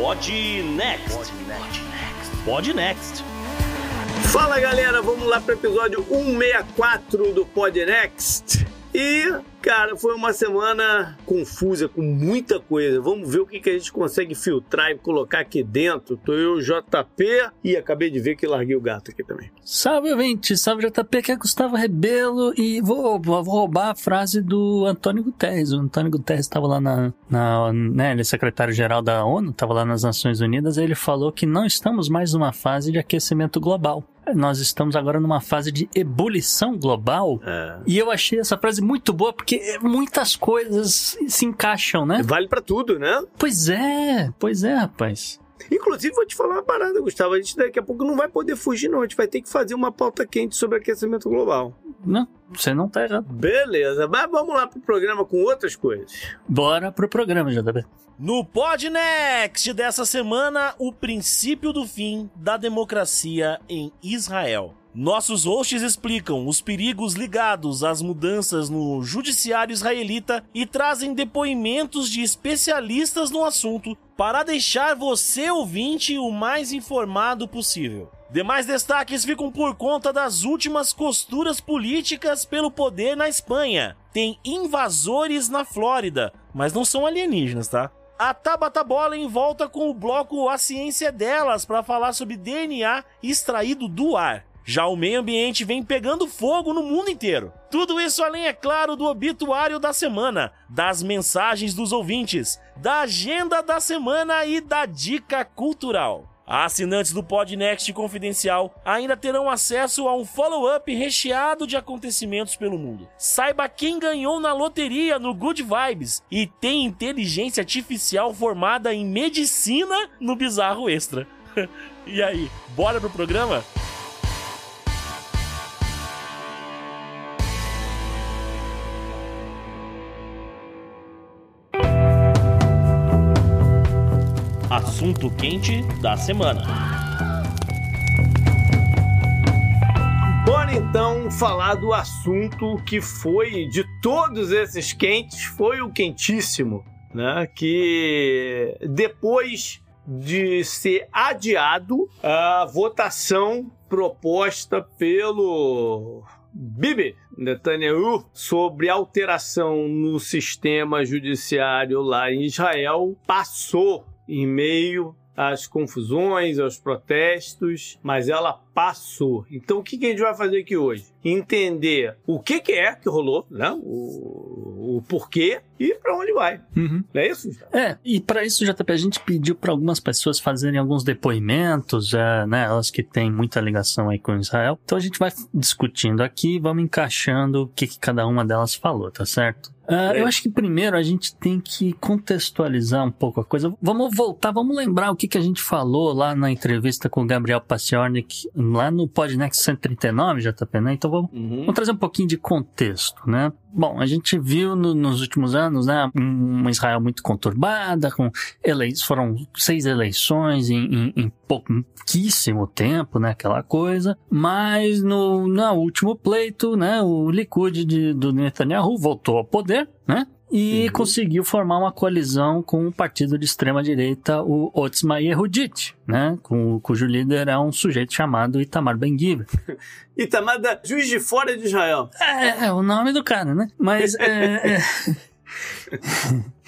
Pod Next. Pod Next. Fala galera, vamos lá para o episódio 164 do Pod Next. E, cara, foi uma semana confusa, com muita coisa. Vamos ver o que, que a gente consegue filtrar e colocar aqui dentro. Tô eu, JP, e acabei de ver que larguei o gato aqui também. Salve, ouvinte! Salve, JP, que é Gustavo Rebelo. E vou, vou roubar a frase do Antônio Guterres. O Antônio Guterres estava lá na, na né, ele é secretário-geral da ONU, estava lá nas Nações Unidas, e ele falou que não estamos mais numa fase de aquecimento global nós estamos agora numa fase de ebulição global. É. E eu achei essa frase muito boa porque muitas coisas se encaixam, né? Vale para tudo, né? Pois é, pois é, rapaz. Inclusive, vou te falar uma parada, Gustavo. A gente daqui a pouco não vai poder fugir, não. A gente vai ter que fazer uma pauta quente sobre aquecimento global. Não, você não tá errado. Beleza, mas vamos lá pro programa com outras coisas. Bora pro programa, JB. No Podnext dessa semana, o princípio do fim da democracia em Israel. Nossos hosts explicam os perigos ligados às mudanças no judiciário israelita e trazem depoimentos de especialistas no assunto para deixar você ouvinte o mais informado possível. Demais destaques ficam por conta das últimas costuras políticas pelo poder na Espanha. Tem invasores na Flórida, mas não são alienígenas, tá? A Tabata Bola volta com o bloco A Ciência Delas para falar sobre DNA extraído do ar. Já o meio ambiente vem pegando fogo no mundo inteiro. Tudo isso além, é claro, do obituário da semana, das mensagens dos ouvintes, da agenda da semana e da dica cultural. Assinantes do Podnext Confidencial ainda terão acesso a um follow-up recheado de acontecimentos pelo mundo. Saiba quem ganhou na loteria no Good Vibes e tem inteligência artificial formada em medicina no Bizarro Extra. e aí, bora pro programa? Assunto quente da semana. Bora então falar do assunto que foi de todos esses quentes, foi o quentíssimo, né? Que depois de ser adiado a votação proposta pelo Bibi Netanyahu sobre alteração no sistema judiciário lá em Israel passou em meio às confusões, aos protestos, mas ela passou. Então, o que, a gente vai fazer aqui hoje? Entender o que, que é que rolou, né? O, o porquê e para onde vai. Uhum. Não é isso? É, e para isso, JP, a gente pediu para algumas pessoas fazerem alguns depoimentos, é, né? Elas que têm muita ligação aí com Israel. Então a gente vai discutindo aqui, vamos encaixando o que, que cada uma delas falou, tá certo? Uh, eu acho que primeiro a gente tem que contextualizar um pouco a coisa. Vamos voltar, vamos lembrar o que, que a gente falou lá na entrevista com o Gabriel Paciornik, lá no Podnext 139, JP, né? Então vamos, uhum. vamos trazer um pouquinho de contexto, né? Bom, a gente viu no, nos últimos anos, né, uma Israel muito conturbada, com eleições, foram seis eleições em, em, em, pouquíssimo tempo, né, aquela coisa, mas no, no último pleito, né, o Likud de, do Netanyahu voltou ao poder, né, e uhum. conseguiu formar uma coalizão com o partido de extrema direita, o Otzma Yehudit, né, com, cujo líder é um sujeito chamado Itamar Ben-Gvir. Itamar da Juiz de Fora de Israel. É, é o nome do cara, né? Mas é, é...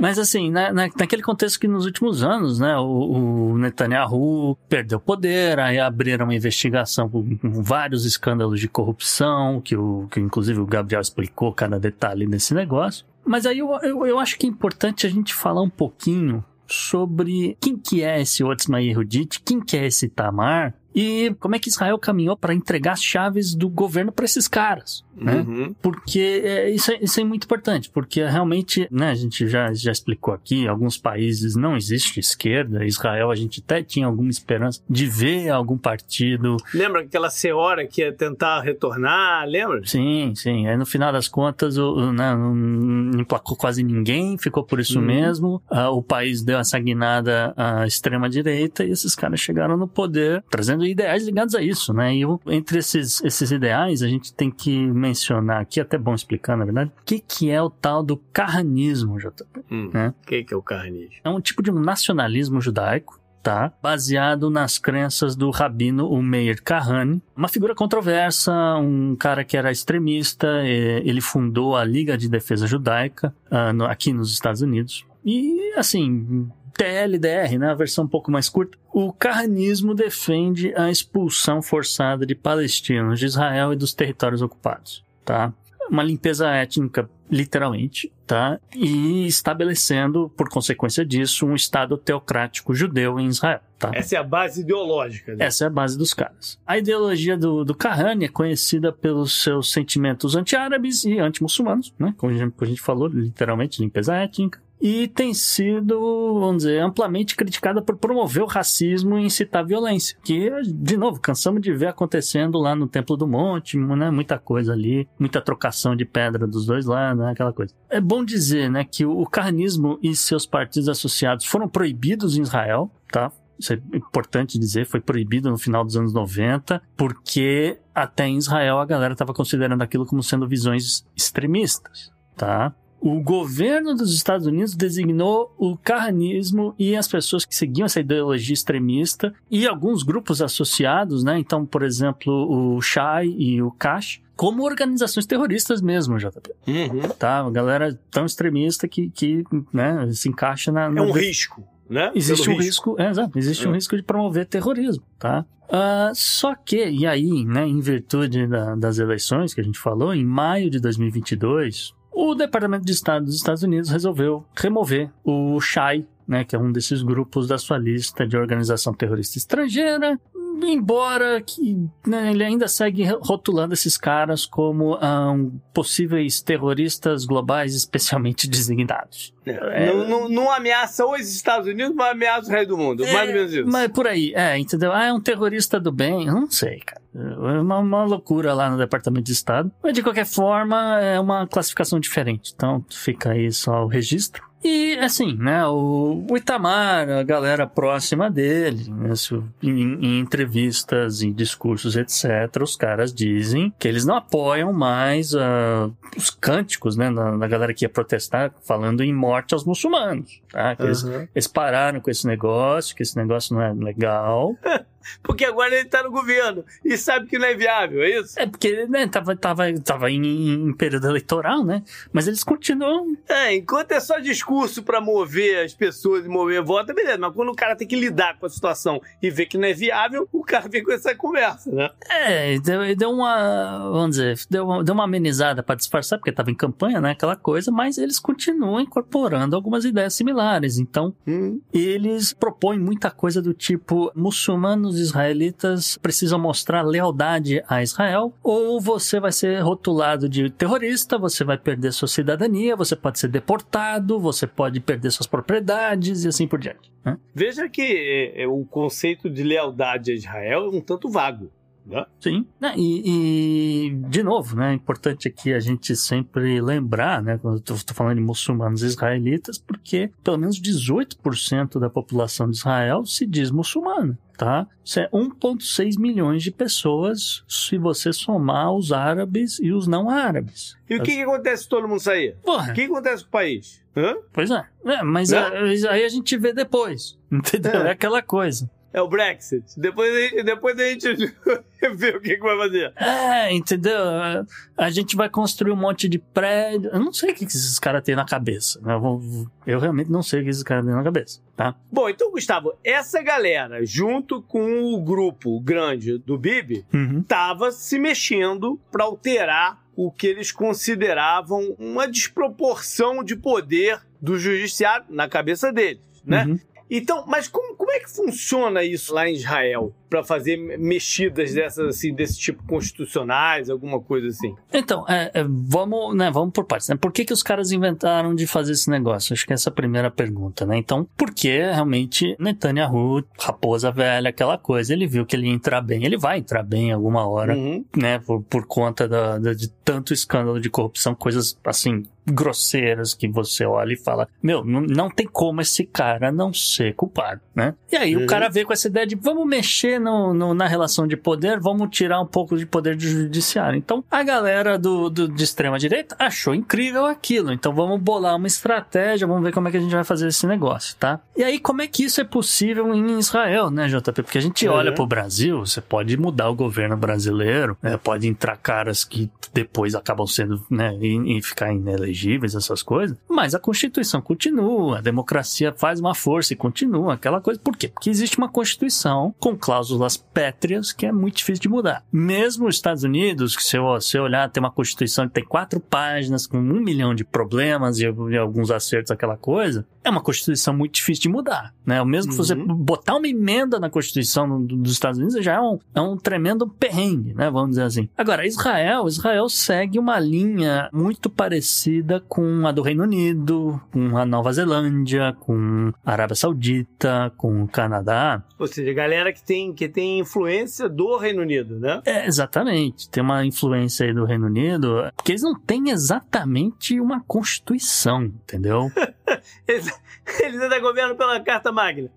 Mas assim, na, na, naquele contexto que nos últimos anos, né, o, o Netanyahu perdeu poder, aí abriram uma investigação com, com vários escândalos de corrupção, que, o, que inclusive o Gabriel explicou cada detalhe desse negócio. Mas aí eu, eu, eu acho que é importante a gente falar um pouquinho sobre quem que é esse Otzma Yehudit, quem que é esse Tamar, e como é que Israel caminhou para entregar as chaves do governo para esses caras né? Uhum. Porque é, isso, é, isso é muito importante, porque realmente, né, a gente já, já explicou aqui, alguns países não existe esquerda, Israel a gente até tinha alguma esperança de ver algum partido. Lembra aquela senhora que ia tentar retornar, lembra? Sim, sim. Aí no final das contas, o, o né, não emplacou quase ninguém, ficou por isso uhum. mesmo. Uh, o país deu essa guinada à extrema-direita e esses caras chegaram no poder, trazendo ideais ligados a isso, né? E eu, entre esses, esses ideais, a gente tem que mencionar aqui, até bom explicar, na verdade, o que, que é o tal do carranismo, JP. Hum. É. O que, que é o carnismo? É um tipo de nacionalismo judaico, tá? Baseado nas crenças do rabino Meir Kahane, uma figura controversa, um cara que era extremista, ele fundou a Liga de Defesa Judaica ah, aqui nos Estados Unidos. E, assim, TLDR, né, a versão um pouco mais curta, o carranismo defende a expulsão forçada de palestinos de Israel e dos territórios ocupados, tá? Uma limpeza étnica, literalmente, tá? E estabelecendo, por consequência disso, um Estado teocrático judeu em Israel, tá? Essa é a base ideológica. Né? Essa é a base dos caras. A ideologia do, do Kahane é conhecida pelos seus sentimentos anti-árabes e anti-muçulmanos, né? Como a, gente, como a gente falou, literalmente, limpeza étnica. E tem sido, vamos dizer, amplamente criticada por promover o racismo e incitar violência. Que, de novo, cansamos de ver acontecendo lá no Templo do Monte, né? Muita coisa ali, muita trocação de pedra dos dois lados, né? Aquela coisa. É bom dizer, né, que o carnismo e seus partidos associados foram proibidos em Israel, tá? Isso é importante dizer, foi proibido no final dos anos 90, porque até em Israel a galera estava considerando aquilo como sendo visões extremistas, tá? O governo dos Estados Unidos designou o carranismo e as pessoas que seguiam essa ideologia extremista e alguns grupos associados, né? Então, por exemplo, o Shai e o Kash, como organizações terroristas mesmo, JP. Uhum. Tá? A galera tão extremista que, que né, se encaixa na. É na um de- risco, né? Existe Pelo um risco, é, exato, existe um É. risco de promover terrorismo, tá? Ah, só que, e aí, né, em virtude da- das eleições que a gente falou, em maio de 2022, o Departamento de Estado dos Estados Unidos resolveu remover o Shai, né, que é um desses grupos da sua lista de organização terrorista estrangeira, embora que né, ele ainda segue rotulando esses caras como ah, um, possíveis terroristas globais especialmente designados. É, Não, não- não ameaça os Estados Unidos, mas ameaça o resto do mundo. mais ou menos isso. Mas por aí, é, entendeu? Ah, é um terrorista do bem. Eu não sei, cara. É uma, uma loucura lá no Departamento de Estado. Mas de qualquer forma, é uma classificação diferente. Então fica aí só o registro. E assim, né, o, o Itamar, a galera próxima dele, né, em, em entrevistas, em discursos, etc., os caras dizem que eles não apoiam mais ah, os cânticos, né, da, galera que ia protestar falando em morte aos muçulmanos, tá? Que eles Uhum. eles pararam com esse negócio, que esse negócio não é legal. Porque agora ele tá no governo e sabe que não é viável, é isso? É porque, né, tava, tava, tava em, em período eleitoral, né? Mas eles continuam. É, enquanto é só discurso pra mover as pessoas e mover voto, beleza. Mas quando o cara tem que lidar com a situação e ver que não é viável, o cara vem com essa conversa, né? É, deu, deu uma. Vamos dizer, deu uma, deu uma amenizada pra disfarçar, porque tava em campanha, né? Aquela coisa, mas eles continuam incorporando algumas ideias similares. Então, Hum. eles propõem muita coisa do tipo: muçulmanos israelitas precisam mostrar lealdade a Israel, ou você vai ser rotulado de terrorista, você vai perder sua cidadania, você pode ser deportado, você pode perder suas propriedades e assim por diante. né? Veja que é, é, o conceito de lealdade a Israel é um tanto vago. Né? Sim. Né, E, e, de novo, né? É importante aqui a gente sempre lembrar, né? Quando eu estou falando de muçulmanos israelitas, porque pelo menos 18% da população de Israel se diz muçulmana. Tá? Isso é 1,6 milhões de pessoas se você somar os árabes e os não árabes. E o que, que acontece se todo mundo sair? Porra, O que acontece com o país? Hã? pois é. É, mas Né? a- aí a gente vê depois. Entendeu? É. É aquela coisa. É o Brexit. Depois, a gente- depois a gente vê o que, que vai fazer. É, entendeu? A- gente vai construir um monte de prédio. Eu não sei o que que esses caras têm na cabeça. Eu, vou- eu realmente não sei o que esses caras têm na cabeça, tá? Bom, então, Gustavo, essa galera, junto com o grupo grande do Bibi, Uhum. estava se mexendo para alterar o que eles consideravam uma desproporção de poder do judiciário na cabeça deles, né? Uhum. Então, mas como, como é que funciona isso lá em Israel para fazer mexidas dessas assim desse tipo constitucionais, alguma coisa assim? Então, é, é, vamos, né, vamos por partes. Né? Por que, que os caras inventaram de fazer esse negócio? Acho que essa é a primeira pergunta, né? Então, porque realmente Netanyahu, raposa velha, aquela coisa, ele viu que ele ia entrar bem, ele vai entrar bem alguma hora. Uhum. né, por, por conta da, da- de tanto escândalo de corrupção, coisas assim, grosseiras que você olha e fala, meu, não, não tem como esse cara não ser culpado, né? E aí Uhum. o cara veio com essa ideia de vamos mexer no, no, na relação de poder vamos tirar um pouco de poder do judiciário. Então a galera do, do, de extrema direita achou incrível aquilo. Então vamos bolar uma estratégia, vamos ver como é que a gente vai fazer esse negócio, tá? E aí, como é que isso é possível em Israel, né, JP? Porque a gente uhum. olha pro Brasil, você pode mudar o governo brasileiro, né, pode entrar caras que depois acabam sendo, né, e, e ficar inelegíveis, essas coisas, mas a Constituição continua, a democracia faz uma força e continua, aquela coisa. Por quê? Porque existe uma Constituição com cláusulas pétreas que é muito difícil de mudar. Mesmo os Estados Unidos, que se você olhar, tem uma Constituição que tem quatro páginas com um milhão de problemas e, e alguns acertos, aquela coisa, é uma Constituição muito difícil de mudar, né? O mesmo que uhum. você botar uma emenda na Constituição dos Estados Unidos já é um, é um tremendo perrengue, né? Vamos dizer assim. Agora, Israel, Israel segue uma linha muito parecida com a do Reino Unido, com a Nova Zelândia, com a Arábia Saudita, com o Canadá. Ou seja, galera que tem, que tem influência do Reino Unido, né? É, exatamente. Tem uma influência aí do Reino Unido, porque eles não têm exatamente uma Constituição, entendeu? eles, eles ainda governam pela Carta Magna.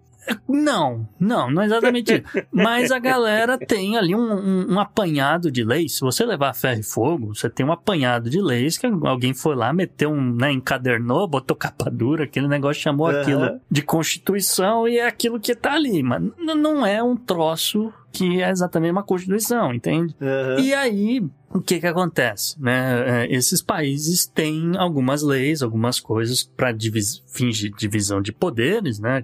Não, não, não é exatamente isso. Mas a galera tem ali um, um, um, apanhado de leis. Se você levar ferro e fogo, você tem um apanhado de leis que alguém foi lá, meteu um, né, encadernou, botou capa dura, aquele negócio chamou uhum. aquilo de Constituição e é aquilo que tá ali. Mas não é um troço que é exatamente uma Constituição, entende? Uhum. E aí, o que que acontece, né? É, esses países têm algumas leis, algumas coisas para divis fingir divisão de poderes, né?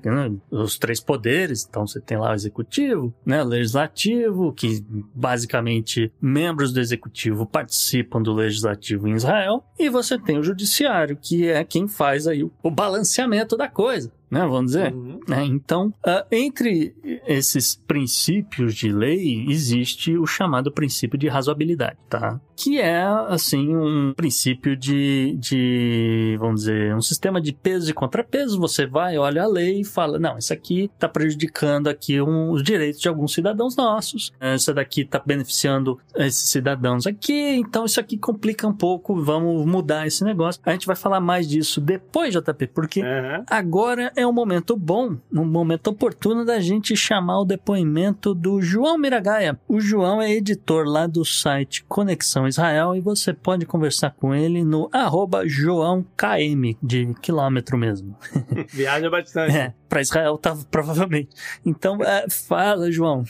Os três poderes, então você tem lá o executivo, né? O legislativo, que basicamente membros do executivo participam do legislativo em Israel, e você tem o judiciário, que é quem faz aí o balanceamento da coisa né, vamos dizer. Uhum. Né? Então, uh, entre esses princípios de lei, existe o chamado princípio de razoabilidade, tá? Que é, assim, um princípio de, de, vamos dizer, um sistema de peso e contrapeso. Você vai, olha a lei e fala, não, isso aqui está prejudicando aqui um, os direitos de alguns cidadãos nossos. Isso daqui está beneficiando esses cidadãos aqui, então isso aqui complica um pouco, vamos mudar esse negócio. A gente vai falar mais disso depois, JP, porque uhum. agora é um momento bom, um momento oportuno da gente chamar o depoimento do João Miragaia. O João é editor lá do site Conexão Israel e você pode conversar com ele no arroba JoãoKM, de quilômetro mesmo. Viaja bastante. É, para Israel tá, provavelmente. Então, é, fala, João.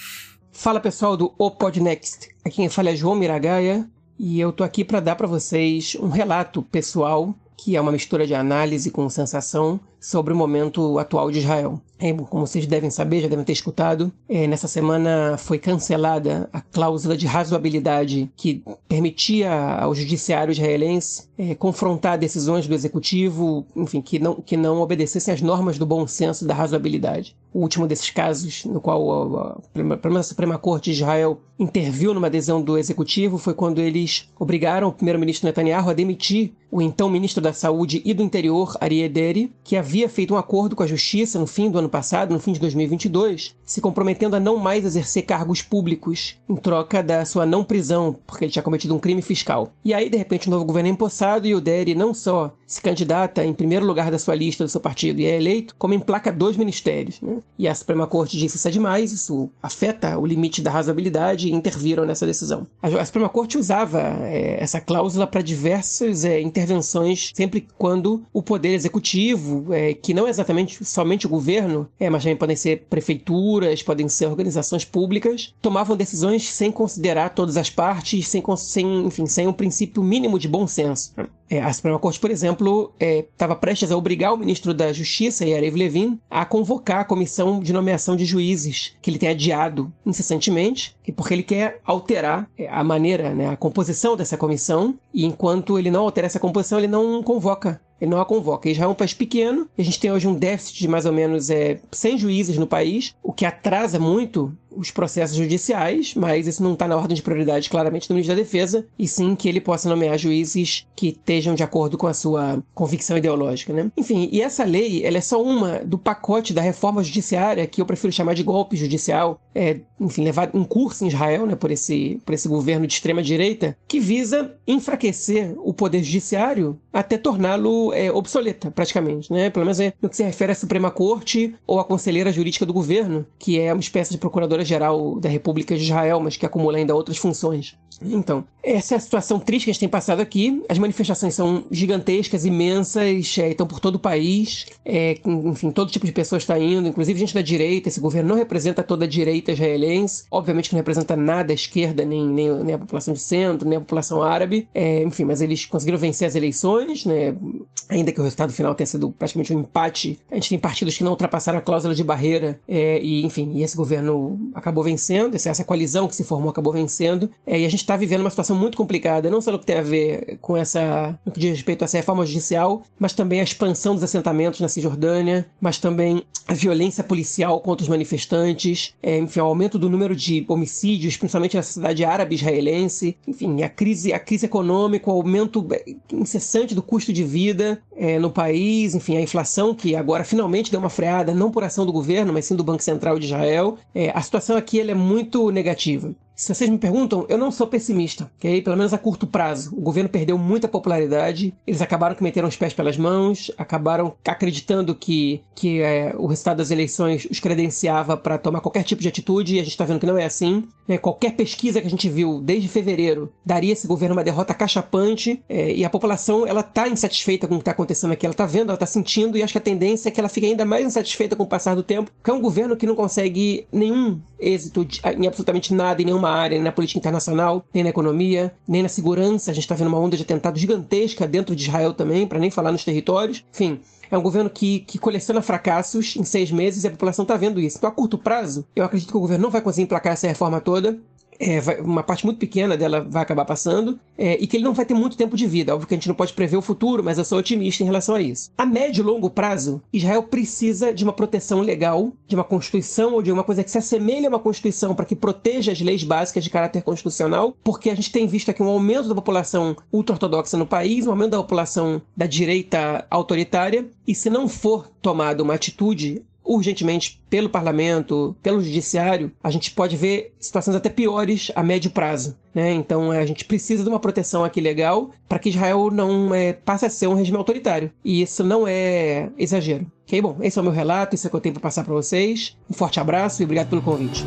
Fala pessoal do O Podnext. Aqui quem fala é João Miragaia e eu tô aqui para dar para vocês um relato pessoal que é uma mistura de análise com sensação sobre o momento atual de Israel. É, como vocês devem saber, já devem ter escutado, é, nessa semana foi cancelada a cláusula de razoabilidade que permitia ao judiciário israelense é, confrontar decisões do executivo, enfim, que não, que não obedecessem às normas do bom senso da razoabilidade. O último desses casos, no qual a, a, a Suprema Corte de Israel interviu numa adesão do executivo, foi quando eles obrigaram o primeiro-ministro Netanyahu a demitir o então ministro da Saúde e do Interior, Ari Ederi, que havia feito um acordo com a Justiça no fim do ano passado, no fim de 2022, se comprometendo a não mais exercer cargos públicos em troca da sua não prisão, porque ele tinha cometido um crime fiscal. E aí, de repente, o novo governo é empossado e o Deri não só se candidata em primeiro lugar da sua lista do seu partido e é eleito, como emplaca dois ministérios. Né? E a Suprema Corte disse isso é demais, isso afeta o limite da razoabilidade e interviram nessa decisão. A, Suprema Corte usava é, essa cláusula para diversas é, intervenções, sempre quando o poder executivo, é, que não é exatamente somente o governo, é, mas também podem ser prefeituras, podem ser organizações públicas, tomavam decisões sem considerar todas as partes, sem, sem, enfim, sem um princípio mínimo de bom senso. É, a Suprema Corte, por exemplo, estava é, prestes a obrigar o ministro da Justiça, Yarev Levin, a convocar a comissão de nomeação de juízes, que ele tem adiado incessantemente, porque ele quer alterar é, a maneira, né, a composição dessa comissão, e enquanto ele não altera essa composição, ele não convoca ele não a convoca. Israel é um país pequeno, a gente tem hoje um déficit de mais ou menos é, 100 juízes no país, o que atrasa muito os processos judiciais, mas isso não está na ordem de prioridade claramente do ministro da Defesa, e sim que ele possa nomear juízes que estejam de acordo com a sua convicção ideológica. Né? Enfim, e essa lei ela é só uma do pacote da reforma judiciária, que eu prefiro chamar de golpe judicial, é, enfim, levado em curso em Israel né, por, esse, por esse governo de extrema-direita, que visa enfraquecer o poder judiciário até torná-lo é, obsoleta, praticamente. Né? Pelo menos é no que se refere à Suprema Corte ou à conselheira jurídica do governo, que é uma espécie de procuradora Geral da República de Israel, mas que acumula ainda outras funções. Então, essa é a situação triste que a gente tem passado aqui. As manifestações são gigantescas, imensas, é, estão por todo o país. É, enfim, todo tipo de pessoa está indo, inclusive gente da direita. Esse governo não representa toda a direita israelense. Obviamente que não representa nada a esquerda, nem, nem, nem a população de centro, nem a população árabe. É, enfim, mas eles conseguiram vencer as eleições, né? Ainda que o resultado final tenha sido praticamente um empate. A gente tem partidos que não ultrapassaram a cláusula de barreira. É, e, enfim, e esse governo acabou vencendo. Essa coalizão que se formou acabou vencendo. É, e a gente está vivendo uma situação muito complicada, não só no que tem a ver com essa, no que diz respeito a essa reforma judicial, mas também a expansão dos assentamentos na Cisjordânia, mas também a violência policial contra os manifestantes, é, enfim, o aumento do número de homicídios, principalmente na cidade árabe israelense, enfim, a crise, a crise econômica, o aumento incessante do custo de vida é, no país, enfim, a inflação que agora finalmente deu uma freada, não por ação do governo, mas sim do Banco Central de Israel. É, a situação aqui é muito negativa. Se vocês me perguntam, eu não sou pessimista, ok? Pelo menos a curto prazo. O governo perdeu muita popularidade, eles acabaram que meteram os pés pelas mãos, acabaram acreditando que, que é, o resultado das eleições os credenciava para tomar qualquer tipo de atitude, e a gente está vendo que não é assim. Né? Qualquer pesquisa que a gente viu desde fevereiro daria esse governo uma derrota cachapante, é, e a população ela está insatisfeita com o que está acontecendo aqui, ela está vendo, ela está sentindo, e acho que a tendência é que ela fique ainda mais insatisfeita com o passar do tempo, porque é um governo que não consegue nenhum êxito de, em absolutamente nada, em nenhuma nenhuma área, nem na política internacional, nem na economia, nem na segurança. A gente está vendo uma onda de atentado gigantesca dentro de Israel também, para nem falar nos territórios. Enfim, é um governo que, que coleciona fracassos em seis meses e a população está vendo isso. Então, a curto prazo, eu acredito que o governo não vai conseguir emplacar essa reforma toda é, uma parte muito pequena dela vai acabar passando, é, e que ele não vai ter muito tempo de vida. Óbvio que a gente não pode prever o futuro, mas eu sou otimista em relação a isso. A médio e longo prazo, Israel precisa de uma proteção legal, de uma constituição ou de uma coisa que se assemelhe a uma constituição para que proteja as leis básicas de caráter constitucional, porque a gente tem visto aqui um aumento da população ultra-ortodoxa no país, um aumento da população da direita autoritária, e se não for tomada uma atitude urgentemente pelo parlamento, pelo judiciário, a gente pode ver situações até piores a médio prazo. Né? Então a gente precisa de uma proteção aqui legal para que Israel não é, passe a ser um regime autoritário. E isso não é exagero. Ok, bom, esse é o meu relato, isso é o que eu tenho para passar para vocês. Um forte abraço e obrigado pelo convite.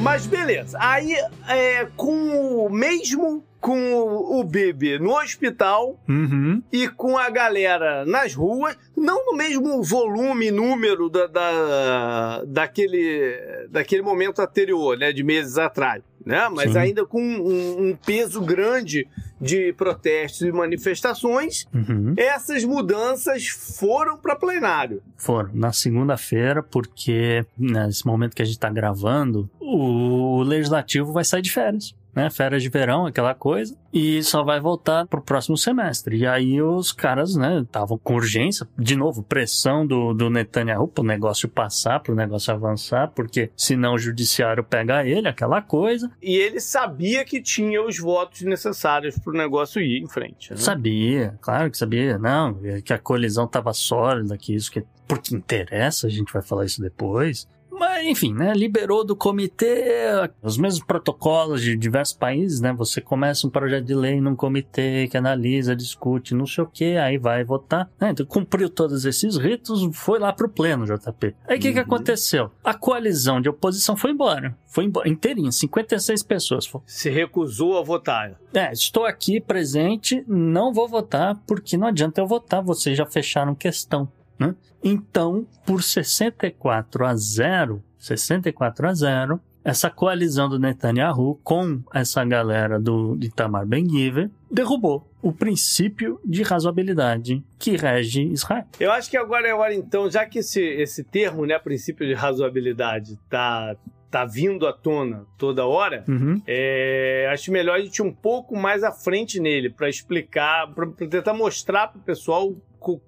Mas beleza, aí é, com o mesmo com o Bibi no hospital uhum. e com a galera nas ruas, não no mesmo volume, número da, da, daquele, daquele momento anterior, né, de meses atrás. Né? Mas Sim. ainda com um, um, peso grande de protestos e manifestações, uhum. essas mudanças foram para plenário. Foram na segunda-feira, porque nesse momento que a gente está gravando, o legislativo vai sair de férias né? Férias de verão, aquela coisa, e só vai voltar pro próximo semestre. E aí os caras, né, estavam com urgência, de novo, pressão do, do Netanyahu pro negócio passar, pro negócio avançar, porque senão o judiciário pega ele, aquela coisa. E ele sabia que tinha os votos necessários pro negócio ir em frente. Né? Sabia, claro que sabia. Não, que a colisão tava sólida, que isso que porque interessa, a gente vai falar isso depois. Mas, enfim, né? Liberou do comitê os mesmos protocolos de diversos países, né? Você começa um projeto de lei num comitê que analisa, discute, não sei o que, aí vai votar. Né? Então, cumpriu todos esses ritos, foi lá pro pleno, JP. Aí o que, que uhum. aconteceu? A coalizão de oposição foi embora. Foi embora, inteirinha, 56 pessoas. Se recusou a votar. É, estou aqui presente, não vou votar, porque não adianta eu votar, vocês já fecharam questão. Né? Então, por 64 a 0, 64 a 0, essa coalizão do Netanyahu com essa galera do Itamar Ben-Gvir derrubou o princípio de razoabilidade que rege Israel. Eu acho que agora é hora então, já que esse, esse termo, né, princípio de razoabilidade, tá tá vindo à tona toda hora, uhum. é, acho melhor a gente ir um pouco mais à frente nele para explicar, para tentar mostrar para o pessoal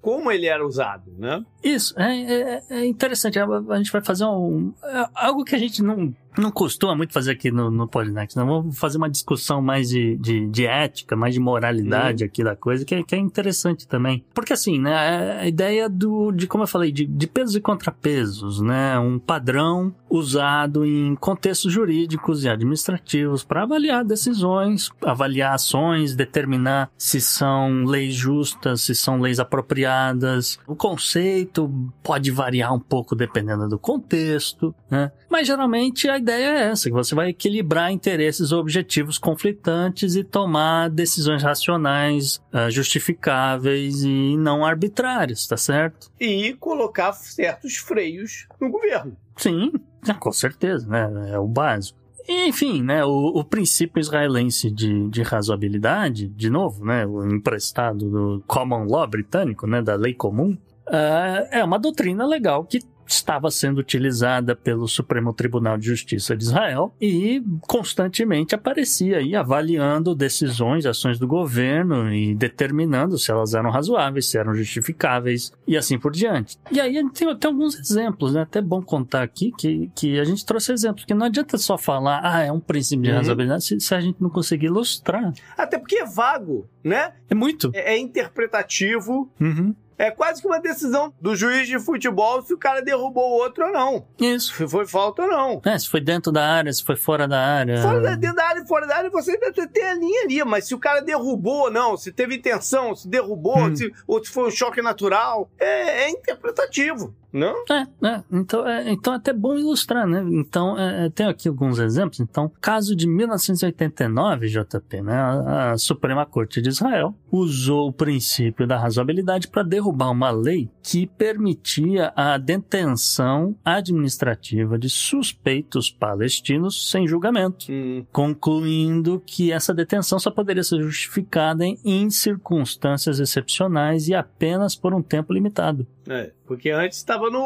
como ele era usado, né? Isso, é, é, é interessante. A, a, gente vai fazer um, é, algo que a gente não não costuma muito fazer aqui no, no Podnext, não. Vamos fazer uma discussão mais de, de, de ética, mais de moralidade uhum. aqui da coisa, que, é, que é interessante também. Porque assim, né, é a ideia do, de como eu falei, de, de pesos e contrapesos, né, um padrão usado em contextos jurídicos e administrativos para avaliar decisões, avaliar ações, determinar se são leis justas, se são leis apropriadas apropriadas. O conceito pode variar um pouco dependendo do contexto, né? Mas geralmente a ideia é essa, que você vai equilibrar interesses ou objetivos conflitantes e tomar decisões racionais, uh, justificáveis e não arbitrárias, tá certo? E colocar certos freios no governo. Sim, com certeza, né? É o básico. Enfim, né, o, o, princípio israelense de, de razoabilidade, de novo, né, o emprestado do common law britânico, né, da lei comum, uh, é uma doutrina legal que estava sendo utilizada pelo Supremo Tribunal de Justiça de Israel e constantemente aparecia aí avaliando decisões, ações do governo e determinando se elas eram razoáveis, se eram justificáveis e assim por diante. E aí a gente tem, tem alguns exemplos, né? Até bom contar aqui que, que a gente trouxe exemplos, que não adianta só falar, ah, é um princípio de uhum. razoabilidade, se, se, a gente não conseguir ilustrar. Até porque é vago, né? É muito. É, é interpretativo. Uhum. É quase que uma decisão do juiz de futebol se o cara derrubou o outro ou não. Isso. Se foi falta ou não. É, se foi dentro da área, se foi fora da área. Fora da, dentro da área e fora da área, você ainda tem a linha ali. Mas se o cara derrubou ou não, se teve intenção, se derrubou, hum. se, ou se foi um choque natural, é, é interpretativo. Não? É, é. Então, é, então é até bom ilustrar, né? Então, é, é tem aqui alguns exemplos. Então, caso de 1989, JP, né? A, a Suprema Corte de Israel usou o princípio da razoabilidade para derrubar uma lei que permitia a detenção administrativa de suspeitos palestinos sem julgamento, hum. concluindo que essa detenção só poderia ser justificada em, em circunstâncias excepcionais e apenas por um tempo limitado. É, porque antes estava no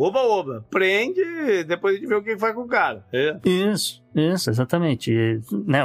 oba-oba. Prende, depois a gente vê o que faz com o cara. É. Isso, isso, exatamente. E, né,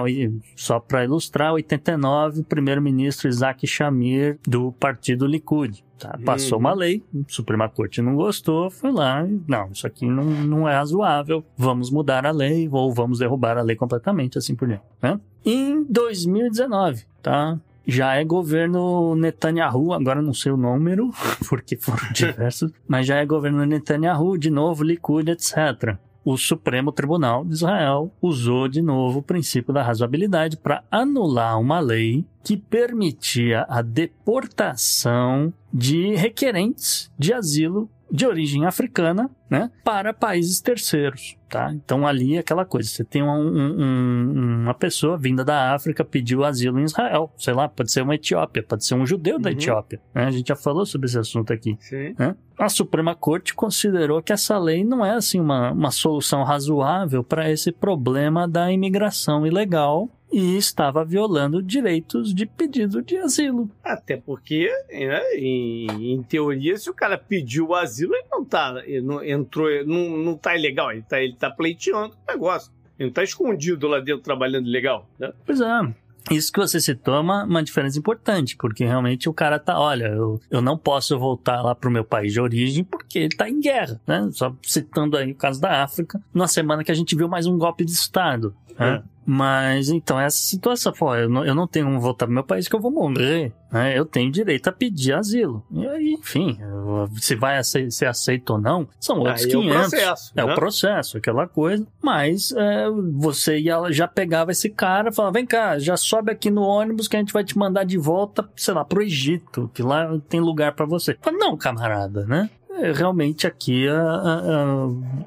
só para ilustrar, 89, o primeiro-ministro Isaac Shamir, do partido Likud. Tá? Passou uhum. uma lei, a Suprema Corte não gostou, foi lá e, não, isso aqui não, não é razoável, vamos mudar a lei ou vamos derrubar a lei completamente, assim por diante. Né? Em 2019, tá? Já é governo Netanyahu, agora não sei o número, porque foram diversos, mas já é governo Netanyahu, de novo, Likud, etc. O Supremo Tribunal de Israel usou de novo o princípio da razoabilidade para anular uma lei que permitia a deportação de requerentes de asilo de origem africana, né, para países terceiros, tá? Então ali é aquela coisa, você tem um, um, uma pessoa vinda da África pediu asilo em Israel, sei lá, pode ser uma Etiópia, pode ser um judeu uhum. da Etiópia, né? A gente já falou sobre esse assunto aqui. Né? A Suprema Corte considerou que essa lei não é assim uma, uma solução razoável para esse problema da imigração ilegal e estava violando direitos de pedido de asilo. Até porque, né, em, em, teoria, se o cara pediu o asilo, ele não tá, ele não entrou, não, não tá ilegal, ele tá, ele tá pleiteando o negócio. Ele não tá escondido lá dentro trabalhando legal, né? Pois é. Isso que você citou é uma, uma diferença importante, porque realmente o cara tá, olha, eu, eu não posso voltar lá pro meu país de origem porque ele tá em guerra, né? Só citando aí o caso da África, numa semana que a gente viu mais um golpe de Estado. Né? Mas então, essa situação, pô, eu não, eu não tenho como voltar pro meu país que eu vou morrer. Né? Eu tenho direito a pedir asilo. E aí, enfim, se vai ser aceito ou não, são outros aí 500. É o processo. É né? o processo, aquela coisa. Mas é, você ia, já pegava esse cara e falava: vem cá, já sobe aqui no ônibus que a gente vai te mandar de volta, sei lá, pro Egito, que lá tem lugar para você. Fala, não, camarada, né? É, realmente aqui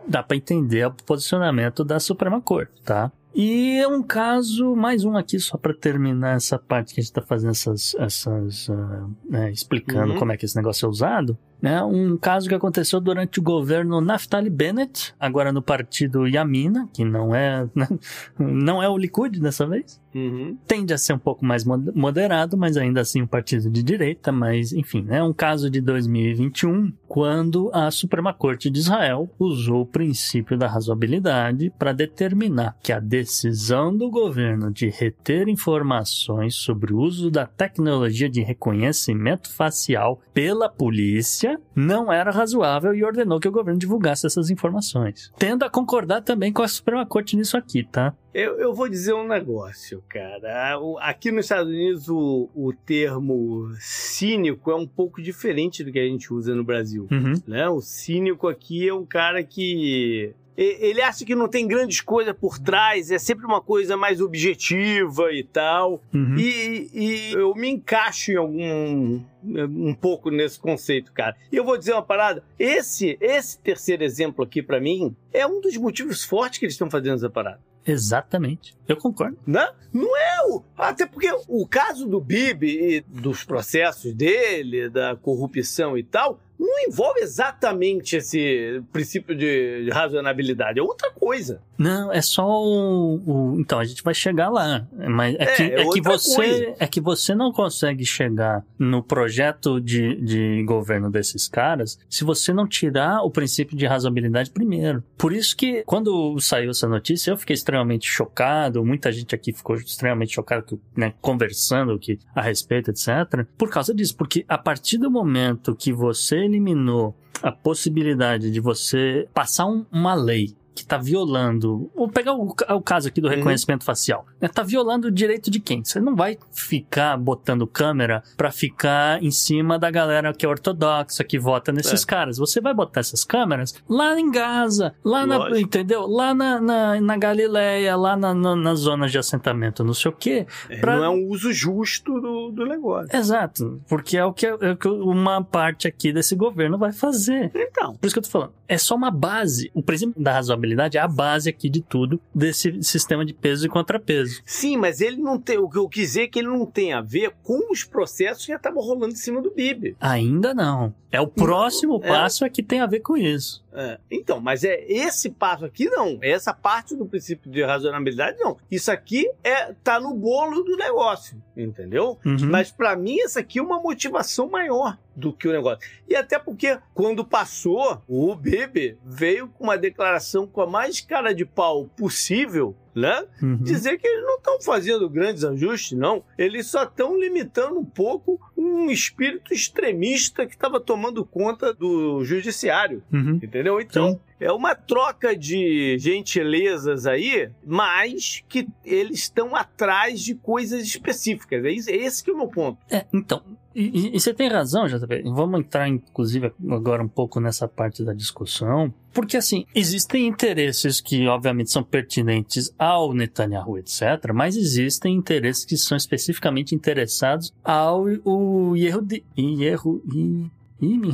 dá para entender o posicionamento da Suprema Corte, tá? E é um caso, mais um aqui, só para terminar essa parte que a gente está fazendo essas. essas uh, né, explicando uhum. como é que esse negócio é usado. Né? Um caso que aconteceu durante o governo Naftali Bennett, agora no partido Yamina, que não é, né, não é o Likud dessa vez. Uhum. Tende a ser um pouco mais moderado, mas ainda assim um partido de direita. Mas, enfim, é né? um caso de 2021, quando a Suprema Corte de Israel usou o princípio da razoabilidade para determinar que a decisão do governo de reter informações sobre o uso da tecnologia de reconhecimento facial pela polícia não era razoável e ordenou que o governo divulgasse essas informações. Tendo a concordar também com a Suprema Corte nisso aqui, tá? Eu, eu vou dizer um negócio, cara. Aqui nos Estados Unidos, o, o termo cínico é um pouco diferente do que a gente usa no Brasil. Uhum. Né? O cínico aqui é um cara que ele acha que não tem grandes coisas por trás, é sempre uma coisa mais objetiva e tal. Uhum. E, e eu me encaixo em algum um pouco nesse conceito, cara. E eu vou dizer uma parada, esse esse terceiro exemplo aqui para mim é um dos motivos fortes que eles estão fazendo essa parada. Exatamente. Eu concordo. Né? Não é o. Até porque o caso do Bibi e dos processos dele, da corrupção e tal, não envolve exatamente esse princípio de razonabilidade, é outra coisa. Não, é só o, o então a gente vai chegar lá, mas é, É, que, é é que você coisa. é que você não consegue chegar no projeto de, de governo desses caras se você não tirar o princípio de razoabilidade primeiro. Por isso que quando saiu essa notícia eu fiquei extremamente chocado, muita gente aqui ficou extremamente chocado, né, conversando que a respeito, etc. Por causa disso, porque a partir do momento que você eliminou a possibilidade de você passar um- uma lei que está violando. Vou pegar o, o caso aqui do Uhum. reconhecimento facial. Está violando o direito de quem? Você não vai ficar botando câmera para ficar em cima da galera que é ortodoxa, que vota nesses É. caras. Você vai botar essas câmeras lá em Gaza, lá na. Lógico. Entendeu? Lá na, na, na Galileia, lá na, na, nas zonas de assentamento, não sei o quê. É, Pra- Não é um uso justo do, do negócio. Exato, porque é o, que, é o que uma parte aqui desse governo vai fazer. Então, Por isso que eu tô falando. É só uma base. O princípio da é a base aqui de tudo desse sistema de peso e contrapeso. sim, mas ele não tem. O que eu quis dizer é que ele não tem a ver com os processos que já estavam rolando em cima do Bibi. Ainda não. É o próximo é. passo é que tem a ver com isso. É, Então, mas é esse passo aqui não. Essa parte do princípio de razonabilidade não. Isso aqui é tá no bolo do negócio, entendeu? Uhum. Mas pra mim essa aqui é uma motivação maior do que o negócio. E até porque quando passou, o Bibi veio com uma declaração com a mais cara de pau possível, né? Uhum. Dizer que eles não estão fazendo grandes ajustes, não. Eles só estão limitando um pouco um espírito extremista que estava tomando conta do judiciário. Uhum. Entendeu? Então, Sim. é uma troca de gentilezas aí, mas que eles estão atrás de coisas específicas. É é esse que é o meu ponto. É, então, e, e- e você tem razão, JP. Vamos entrar, inclusive, agora um pouco nessa parte da discussão. Porque, assim, existem interesses que, obviamente, são pertinentes ao Netanyahu, etc., mas existem interesses que são especificamente interessados ao o Yehudi. Yehudi. Ih, me!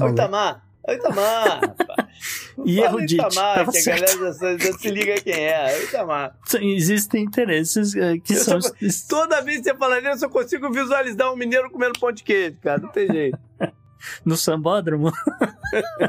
Oi, Itamar! rapaz. Yehudit. Fala Itamar, Tava que a certo. galera já, já se liga quem é. Itamar. Sim, Existem interesses eh, que Eu são. só- Toda vez que você fala nisso, eu consigo visualizar um mineiro comendo pão de queijo, cara. Não tem jeito. no sambódromo.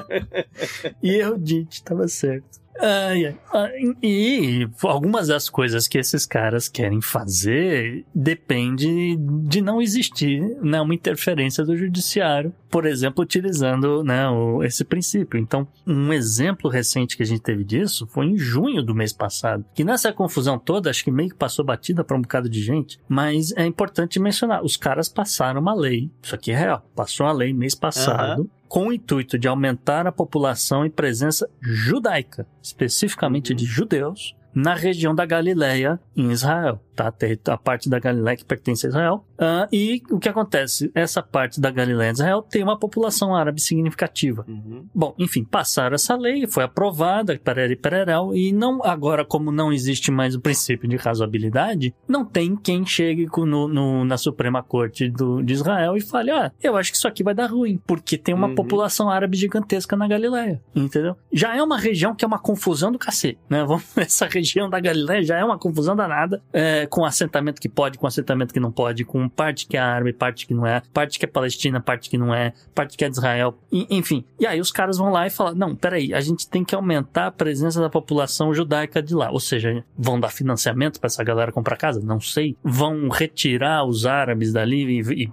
e eu disse, tava certo. Ai, ai. Ah, E algumas das coisas que esses caras querem fazer depende de não existir né, uma interferência do judiciário, por exemplo, utilizando né, o- esse princípio. Então, um exemplo recente que a gente teve disso foi em junho do mês passado, que nessa confusão toda, acho que meio que passou batida para um bocado de gente, mas é importante mencionar, os caras passaram uma lei, isso aqui é real, passou uma lei mês passado, com o intuito de aumentar a população e presença judaica, especificamente de judeus, na região da Galileia, em Israel, tá? A parte da Galileia que pertence a Israel. Ah, e o que acontece? Essa parte da Galileia de Israel tem uma população árabe significativa. Bom, enfim, passaram essa lei, foi aprovada, perere pererel, e não, agora, como não existe mais o princípio de razoabilidade, não tem quem chegue no, no- na Suprema Corte do, de Israel e fale, ah, eu acho que isso aqui vai dar ruim, porque tem uma Uhum. população árabe gigantesca na Galileia, entendeu? Já é uma região que é uma confusão do cacete, né? Essa região da Galileia já é uma confusão danada, é, com assentamento que pode, com assentamento que não pode, com parte que é árabe, parte que não é, parte que é palestina, parte que não é, parte que é de Israel, e- enfim. E aí os caras vão lá e falam, não, peraí, a gente tem que aumentar a presença da população judaica de lá. Ou seja, vão dar financiamento para essa galera comprar casa? Não sei. Vão retirar os árabes dali e, e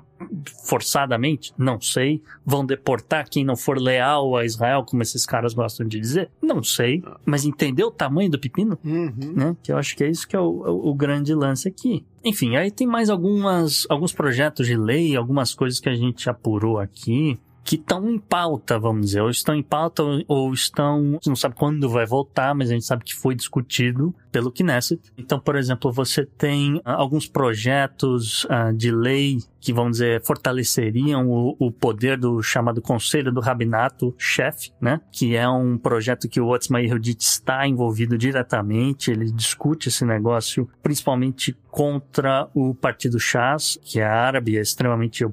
forçadamente? Não sei. Vão deportar quem não for leal a Israel, como esses caras gostam de dizer? Não sei. Mas entendeu o tamanho do pepino? né? Que eu acho que é isso que é o, o- o grande lance aqui. Enfim, aí tem mais algumas, alguns projetos de lei, algumas coisas que a gente apurou aqui, que estão em pauta, vamos dizer, ou estão em pauta ou estão, não sabe quando vai voltar, mas a gente sabe que foi discutido pelo Knesset. Então, por exemplo, você tem ah, alguns projetos uh, de lei que, vamos dizer, fortaleceriam o, o, poder do chamado Conselho do Rabinato Chefe, né? Que é um projeto que o Otzma Yehudit está envolvido diretamente, ele discute esse negócio principalmente contra o Partido Chas, que é árabe, é extremamente uh,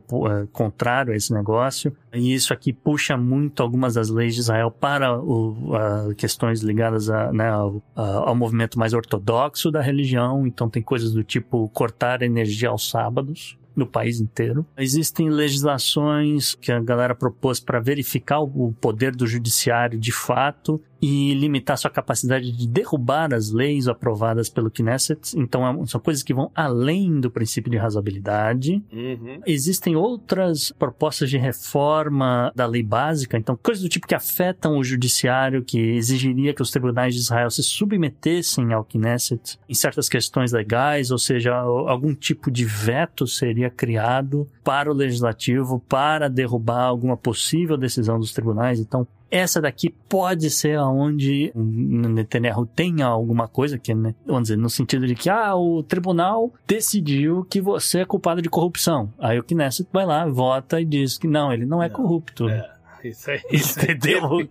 contrário a esse negócio. E isso aqui puxa muito algumas das leis de Israel para o, questões ligadas a, né, ao, ao movimento mais ortodoxo da religião. Então tem coisas do tipo cortar energia aos sábados, no país inteiro. Existem legislações que a galera propôs para verificar o poder do judiciário de fato e limitar sua capacidade de derrubar as leis aprovadas pelo Knesset. Então, é são coisas que vão além do princípio de razoabilidade. Uhum. Existem outras propostas de reforma da lei básica, então, coisas do tipo que afetam o judiciário, que exigiria que os tribunais de Israel se submetessem ao Knesset em certas questões legais, ou seja, algum tipo de veto seria criado para o legislativo para derrubar alguma possível decisão dos tribunais. Então, essa daqui pode ser aonde Netanyahu tenha alguma coisa que, né, vamos dizer, no sentido de que, ah, o tribunal decidiu que você é culpado de corrupção. Aí o Knesset vai lá, vota e diz que não, ele não é não, corrupto. É. Isso aí. Entendeu?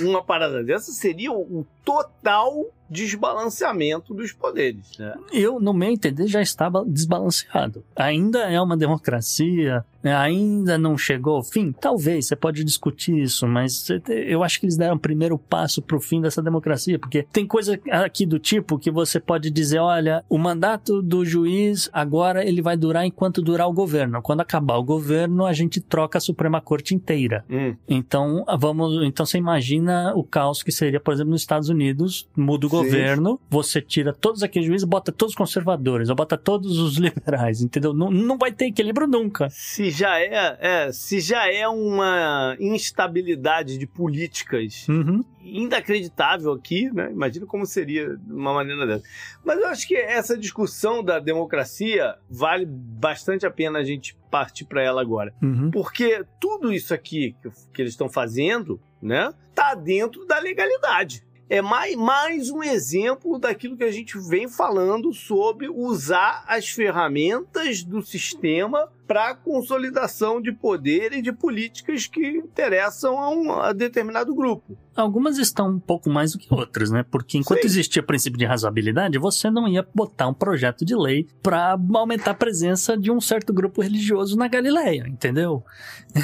Uma parada dessa seria o total desbalanceamento dos poderes. Né? Eu, no meu entender, já estava desbalanceado. Ainda é uma democracia? Ainda não chegou ao fim. Talvez, você pode discutir isso, mas eu acho que eles deram o primeiro passo para o fim dessa democracia, porque tem coisa aqui do tipo que você pode dizer, olha, o mandato do juiz agora ele vai durar enquanto durar o governo. Quando acabar o governo, a gente troca a Suprema Corte inteira. Hum. Então, vamos, então você imagina o caos que seria, por exemplo, nos Estados Unidos, muda o Sim. governo, você tira todos aqueles juízes, bota todos os conservadores, ou bota todos os liberais, entendeu? Não, não vai ter equilíbrio nunca. Se já é, é se já é uma instabilidade de políticas uhum. inacreditável aqui, né? Imagina como seria de uma maneira dessa. Mas eu acho que essa discussão da democracia vale bastante a pena a gente partir para ela agora. Uhum. Porque tudo isso aqui que, que eles estão fazendo, né, tá dentro da legalidade é mais, mais um exemplo daquilo que a gente vem falando sobre usar as ferramentas do sistema para consolidação de poder e de políticas que interessam a um a determinado grupo. Algumas estão um pouco mais do que outras, né? Porque enquanto Sim. existia o princípio de razoabilidade, você não ia botar um projeto de lei para aumentar a presença de um certo grupo religioso na Galileia, entendeu?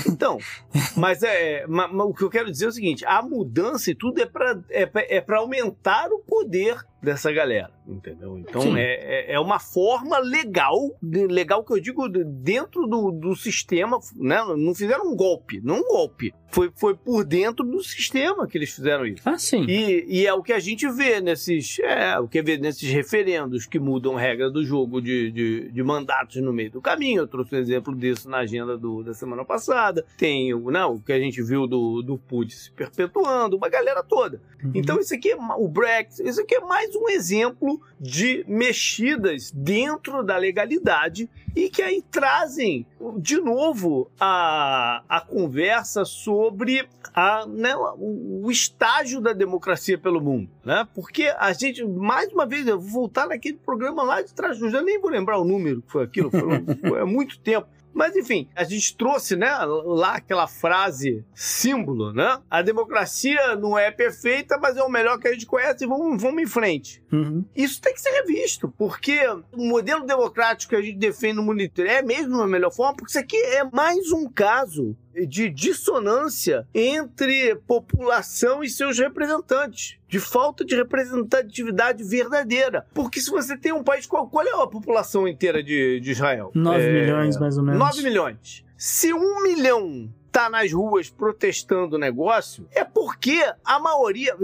Então, mas é, mas, mas o que eu quero dizer é o seguinte: a mudança e tudo é para é, é aumentar o poder dessa galera, entendeu? Então é, é, é uma forma legal, legal que eu digo dentro do, do sistema, né? Não fizeram um golpe, não um golpe. Foi, foi por dentro do sistema que eles fizeram isso. Ah, sim. E, e é o que a gente vê nesses, é, o que vê nesses referendos que mudam a regra do jogo de, de, de mandatos no meio do caminho. Eu trouxe um exemplo disso na agenda do, da semana passada. Tem o, não, o que a gente viu do, do PUD se perpetuando, uma galera toda. Uhum. Então isso aqui é o Brexit, isso aqui é mais um exemplo de mexidas dentro da legalidade e que aí trazem de novo a, a conversa sobre a, né, o, estágio da democracia pelo mundo, né? Porque a gente, mais uma vez, eu vou voltar naquele programa lá de trás, eu já nem vou lembrar o número que foi aquilo, foi, foi há muito tempo. Mas enfim, a gente trouxe, né, lá aquela frase símbolo, né? A democracia não é perfeita, mas é o melhor que a gente conhece e vamos, vamos em frente. Uhum. Isso tem que ser revisto, porque o modelo democrático que a gente defende no mundo inteiro é mesmo a melhor forma, porque isso aqui é mais um caso de dissonância entre população e seus representantes, de falta de representatividade verdadeira. Porque se você tem um país, qual, qual é a população inteira de, de Israel? 9 é, milhões, mais ou menos. 9 milhões. Se um milhão tá nas ruas protestando o negócio é porque a maioria,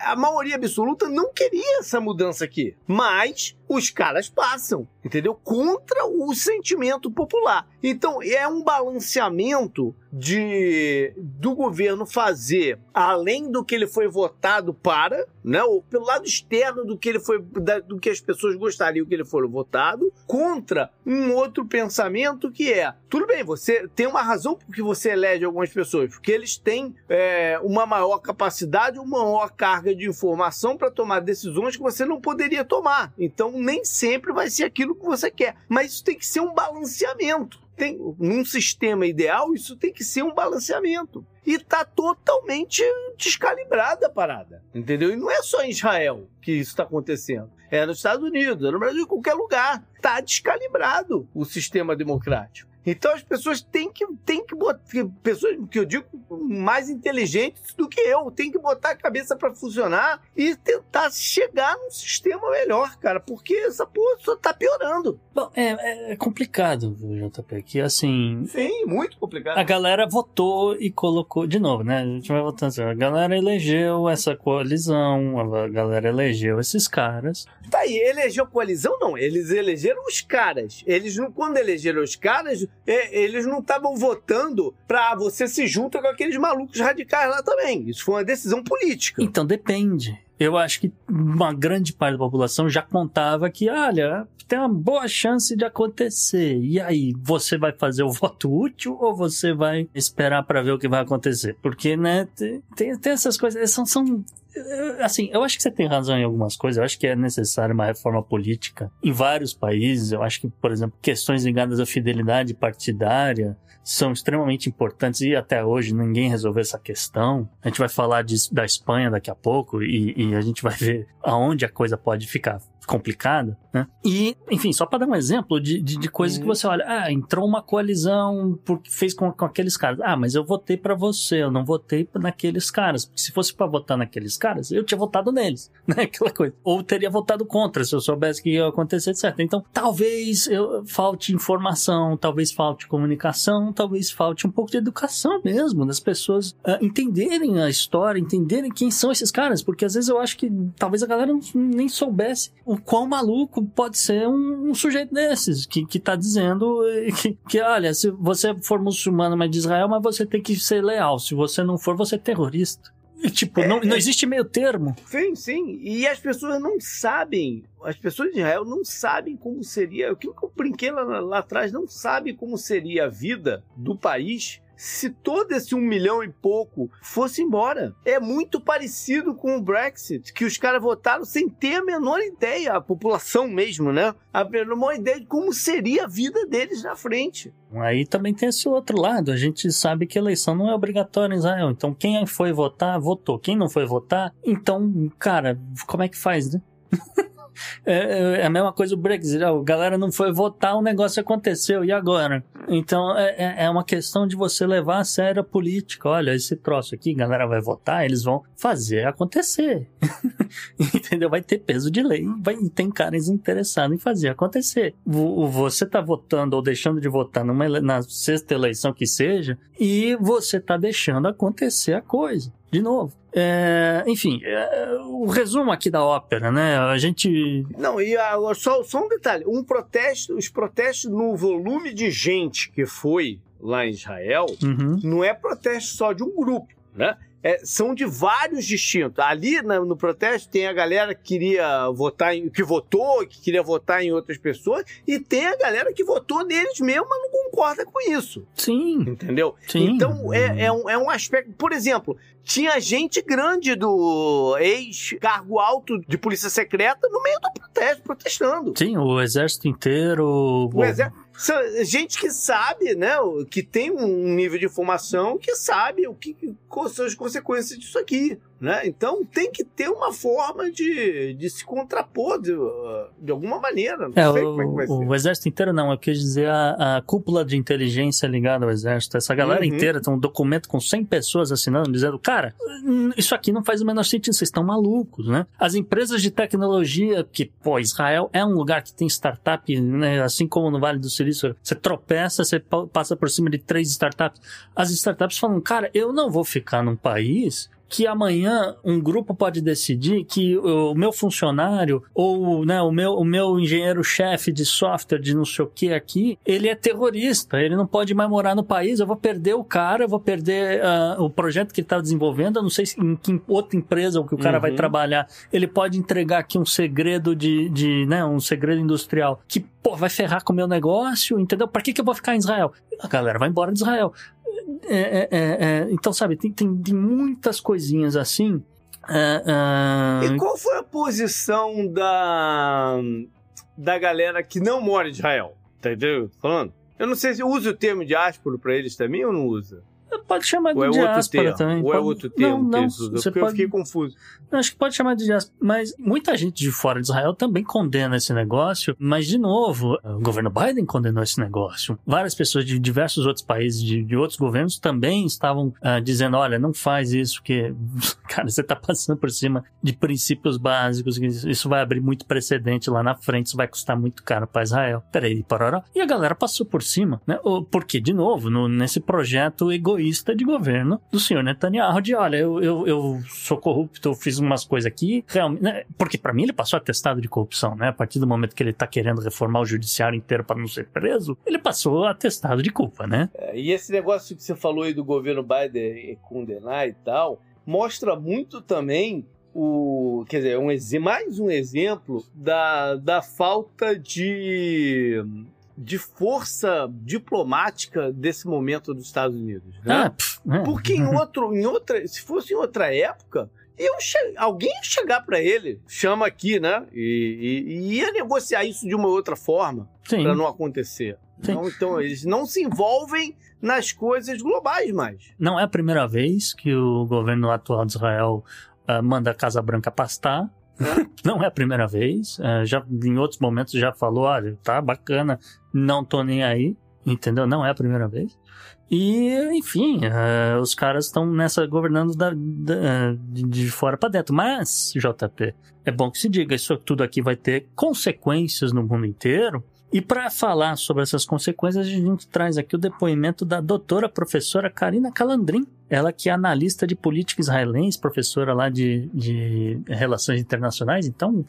a maioria absoluta não queria essa mudança aqui. Mas os caras passam, entendeu? Contra o sentimento popular. Então, é um balanceamento de do governo fazer além do que ele foi votado para, né, ou pelo lado externo do que ele foi da, do que as pessoas gostariam que ele fosse votado, contra um outro pensamento que é, tudo bem, você tem uma razão porque você elege algumas pessoas, porque eles têm é, uma maior capacidade, uma maior carga de informação para tomar decisões que você não poderia tomar. Então, nem sempre vai ser aquilo que você quer. Mas isso tem que ser um balanceamento. Tem, num sistema ideal, isso tem que ser um balanceamento. E tá totalmente descalibrada a parada. Entendeu? E não é só em Israel que isso está acontecendo. É nos Estados Unidos, é no Brasil, em qualquer lugar. Tá descalibrado o sistema democrático. Então as pessoas têm que, têm que botar. Pessoas que eu digo mais inteligentes do que eu, têm que botar a cabeça para funcionar e tentar chegar num sistema melhor, cara. Porque essa porra só tá piorando. Bom, é, é complicado, JP, que assim. Sim, muito complicado. A galera votou e colocou. De novo, né? A gente vai votando assim. A galera elegeu essa coalizão, a galera elegeu esses caras. Tá aí, elegeu coalizão? Não, eles elegeram os caras. Eles, quando elegeram os caras, é, eles não estavam votando pra você se junta com aqueles malucos radicais lá também. Isso foi uma decisão política. Então depende. Eu acho que uma grande parte da população já contava que, olha, tem uma boa chance de acontecer. E aí, você vai fazer o voto útil ou você vai esperar para ver o que vai acontecer? Porque, né, tem, tem essas coisas, são, são assim, eu acho que você tem razão em algumas coisas. Eu acho que é necessária uma reforma política em vários países. Eu acho que, por exemplo, questões ligadas à fidelidade partidária são extremamente importantes e até hoje ninguém resolveu essa questão. A gente vai falar de, da Espanha daqui a pouco e, e a gente vai ver aonde a coisa pode ficar complicada, né? E, enfim, só para dar um exemplo de, de, de coisas uhum. que você olha, ah, entrou uma coalizão porque fez com, com aqueles caras. Ah, mas eu votei para você, eu não votei naqueles caras. Porque se fosse para votar naqueles caras, eu tinha votado neles, né? Aquela coisa. Ou teria votado contra se eu soubesse que ia acontecer, etc. Então, talvez eu, falte informação, talvez falte comunicação, talvez falte um pouco de educação mesmo, das pessoas uh, entenderem a história, entenderem quem são esses caras, porque às vezes eu acho que talvez a galera nem soubesse o quão maluco pode ser um, um sujeito desses, que, que tá dizendo que, que, olha, se você for muçulmano, mas de Israel, mas você tem que ser leal. Se você não for, você é terrorista. Tipo, é, não, não é. existe meio termo. Sim, sim. E as pessoas não sabem, as pessoas de Israel não sabem como seria, aquilo que eu brinquei lá, lá atrás, não sabem como seria a vida do país se todo esse um milhão e pouco fosse embora. É muito parecido com o Brexit, que os caras votaram sem ter a menor ideia, a população mesmo, né? A menor ideia de como seria a vida deles na frente. Aí também tem esse outro lado. A gente sabe que eleição não é obrigatória em Israel. Então, quem foi votar, votou. Quem não foi votar, então, cara, como é que faz, né? É, é, é, a mesma coisa o Brexit. A galera não foi votar, o negócio aconteceu, e agora? Então é, é, é uma questão de você levar a sério a política. Olha, esse troço aqui, a galera vai votar, eles vão fazer acontecer. Entendeu? Vai ter peso de lei, vai, e tem caras interessados em fazer acontecer. Você tá votando ou deixando de votar numa, na sexta eleição que seja, e você tá deixando acontecer a coisa. De novo. É, enfim, é, o resumo aqui da ópera, né? A gente. Não, e agora só, só um detalhe: um protesto, os protestos no volume de gente que foi lá em Israel, uhum. não é protesto só de um grupo, né? É, são de vários distintos. Ali na, no protesto tem a galera que queria votar em, que votou, que queria votar em outras pessoas, e tem a galera que votou neles mesmo, mas não concorda com isso. Sim. Entendeu? Sim. Então é, é, um, é um aspecto. Por exemplo, tinha gente grande do ex-cargo alto de polícia secreta no meio do protesto, protestando. Sim, o exército inteiro. O exército gente que sabe, né, que tem um nível de informação que sabe o que quais são as consequências disso aqui. Né? Então tem que ter uma forma de, de se contrapor de, de alguma maneira. Não é, sei o, como é que vai ser. O exército inteiro não, eu quis dizer a, a cúpula de inteligência ligada ao exército. Essa galera uhum. inteira tem um documento com 100 pessoas assinando, dizendo: cara, isso aqui não faz o menor sentido, vocês estão malucos, né? As empresas de tecnologia, que, pô, Israel é um lugar que tem startup, né? assim como no Vale do Silício, você tropeça, você passa por cima de três startups. As startups falam: cara, eu não vou ficar num país que amanhã um grupo pode decidir que o meu funcionário ou né, o, meu, o meu engenheiro-chefe de software de não sei o que aqui, ele é terrorista, ele não pode mais morar no país, eu vou perder o cara, eu vou perder uh, o projeto que ele está desenvolvendo, eu não sei se, em que outra empresa que o cara uhum. vai trabalhar, ele pode entregar aqui um segredo de, de né, um segredo industrial que, pô, vai ferrar com o meu negócio, entendeu? Para que, que eu vou ficar em Israel? A galera vai embora de Israel. É, é, é, é, então, sabe, tem, tem, muitas coisinhas assim. É. E qual foi a posição da, da galera que não mora em Israel? Tá entendendo? Falando. Eu não sei se usa o termo diáspora para eles também ou não usa. Pode chamar de ou é diáspora também. Ou é outro termo não, não, você pode... eu fiquei confuso. Acho que pode chamar de diáspora. Mas muita gente de fora de Israel também condena esse negócio. Mas, de novo, o governo Biden condenou esse negócio. Várias pessoas de diversos outros países, de, de outros governos, também estavam uh, dizendo: olha, não faz isso, que, cara, você está passando por cima de princípios básicos. Isso vai abrir muito precedente lá na frente, isso vai custar muito caro para Israel. Peraí, parará. E a galera passou por cima, né? Porque, de novo, no, nesse projeto egoísta de governo do senhor Netanyahu, de olha, eu, eu, eu sou corrupto, eu fiz umas coisas aqui, realmente, né? porque para mim ele passou atestado de corrupção, né? A partir do momento que ele tá querendo reformar o judiciário inteiro para não ser preso, ele passou atestado de culpa, né? É, e esse negócio que você falou aí do governo Biden condenar e tal, mostra muito também o, quer dizer, um, mais um exemplo da, da falta de de força diplomática desse momento dos Estados Unidos, né? Ah, pff, é. Porque em outro, em outra, se fosse em outra época, eu che alguém ia chegar para ele, chama aqui, né? E, e, e, ia negociar isso de uma outra forma para não acontecer. Então, então, eles não se envolvem nas coisas globais mais. Não é a primeira vez que o governo atual de Israel uh, manda a Casa Branca pastar. É. não é a primeira vez. Uh, já em outros momentos já falou, olha, tá bacana, não tô nem aí. Entendeu? Não é a primeira vez. E, enfim, uh, os caras estão nessa governando da, da, de fora para dentro. Mas, JP, é bom que se diga, isso tudo aqui vai ter consequências no mundo inteiro. E para falar sobre essas consequências, a gente traz aqui o depoimento da doutora professora Karina Calandrin. Ela que é analista de política israelense, professora lá de, de relações internacionais. Então,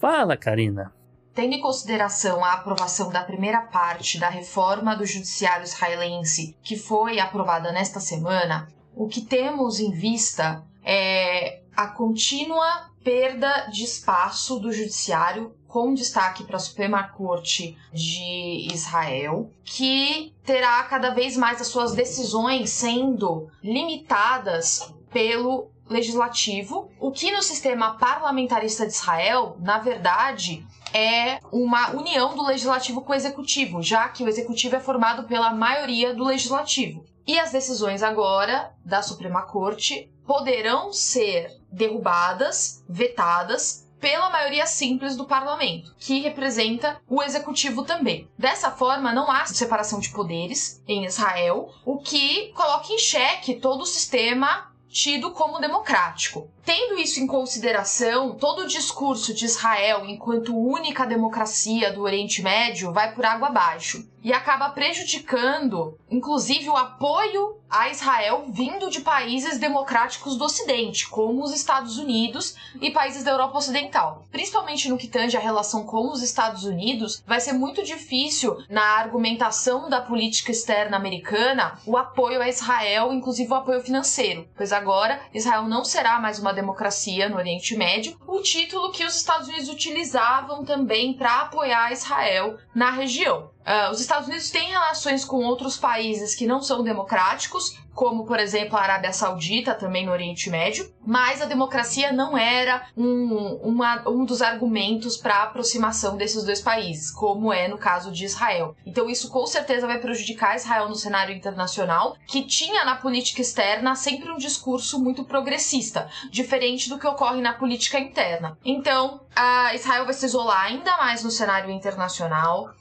fala, Karina. Tendo em consideração a aprovação da primeira parte da reforma do judiciário israelense, que foi aprovada nesta semana, o que temos em vista é a contínua perda de espaço do judiciário com destaque para a Suprema Corte de Israel, que terá cada vez mais as suas decisões sendo limitadas pelo legislativo, o que no sistema parlamentarista de Israel, na verdade, é uma união do legislativo com o executivo, já que o executivo é formado pela maioria do legislativo. E as decisões agora da Suprema Corte poderão ser derrubadas, vetadas pela maioria simples do parlamento, que representa o executivo também. Dessa forma, não há separação de poderes em Israel, o que coloca em xeque todo o sistema tido como democrático. Tendo isso em consideração, todo o discurso de Israel enquanto única democracia do Oriente Médio vai por água abaixo e acaba prejudicando, inclusive, o apoio a Israel vindo de países democráticos do Ocidente, como os Estados Unidos e países da Europa Ocidental. Principalmente no que tange a relação com os Estados Unidos, vai ser muito difícil na argumentação da política externa americana o apoio a Israel, inclusive o apoio financeiro, pois agora Israel não será mais uma democracia no Oriente Médio, o título que os Estados Unidos utilizavam também para apoiar Israel na região. Uh, os Estados Unidos têm relações com outros países que não são democráticos, como por exemplo a Arábia Saudita, também no Oriente Médio, mas a democracia não era um, uma, um dos argumentos para a aproximação desses dois países, como é no caso de Israel. Então isso com certeza vai prejudicar Israel no cenário internacional, que tinha na política externa sempre um discurso muito progressista, diferente do que ocorre na política interna. Então, a Israel vai se isolar ainda mais no cenário internacional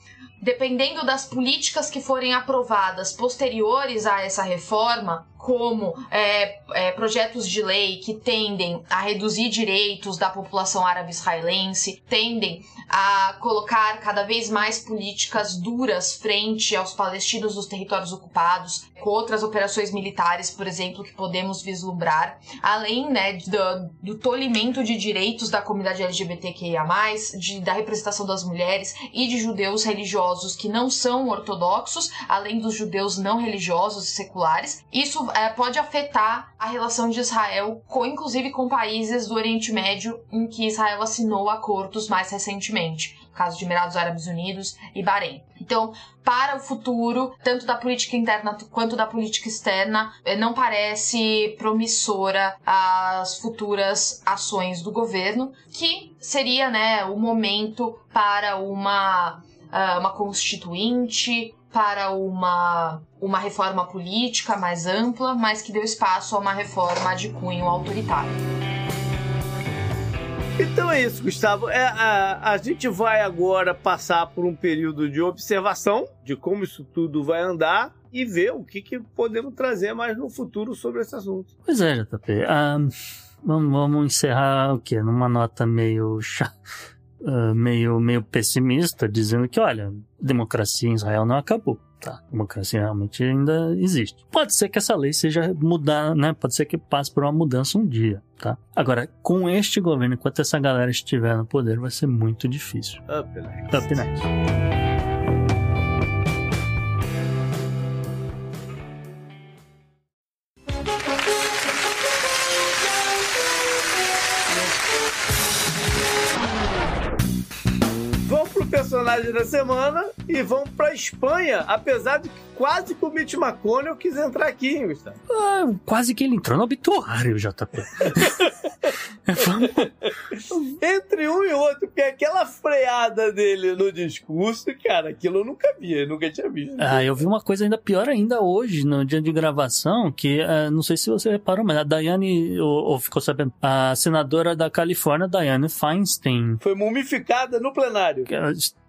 dependendo das políticas que forem aprovadas posteriores a essa reforma, como é, é, projetos de lei que tendem a reduzir direitos da população árabe israelense, tendem a colocar cada vez mais políticas duras frente aos palestinos dos territórios ocupados, com outras operações militares, por exemplo, que podemos vislumbrar, além né, do, do tolimento de direitos da comunidade LGBTQIA, de, da representação das mulheres e de judeus religiosos que não são ortodoxos, além dos judeus não religiosos e seculares. Isso é, pode afetar a relação de Israel, com, inclusive com países do Oriente Médio em que Israel assinou acordos mais recentemente, caso de Emirados Árabes Unidos e Bahrein. Então, para o futuro, tanto da política interna quanto da política externa, eh, não parece promissora as futuras ações do governo, que seria né, o momento para uma, ah, uma constituinte, para uma, uma reforma política mais ampla, mas que deu espaço a uma reforma de cunho autoritário. Então é isso, Gustavo. É, a, a gente vai agora passar por um período de observação de como isso tudo vai andar e ver o que, que podemos trazer mais no futuro sobre esse assunto. Pois é, JP. Um, ah, vamos, vamos encerrar o quê? Numa nota meio chata uh, meio, meio pessimista, dizendo que, olha, democracia em Israel não acabou. Tá, a democracia realmente ainda existe. Pode ser que essa lei seja mudar, né? Pode ser que passe por uma mudança um dia, tá? Agora, com este governo, enquanto essa galera estiver no poder, vai ser muito difícil. Up next. Up next. Personagem da semana e vão pra Espanha, apesar de que quase que o Mitch McConnell quis entrar aqui, hein, Gustavo? Ah, quase que ele entrou no obituário, JP. Entre um e outro, porque aquela freada dele no discurso, cara, aquilo eu nunca vi, eu nunca tinha visto. Ah, eu vi uma coisa ainda pior ainda hoje, no dia de gravação, que uh, não sei se você reparou, mas a Diane, ou, ou, ficou sabendo, a senadora da Califórnia, Diane Feinstein. Foi mumificada no plenário.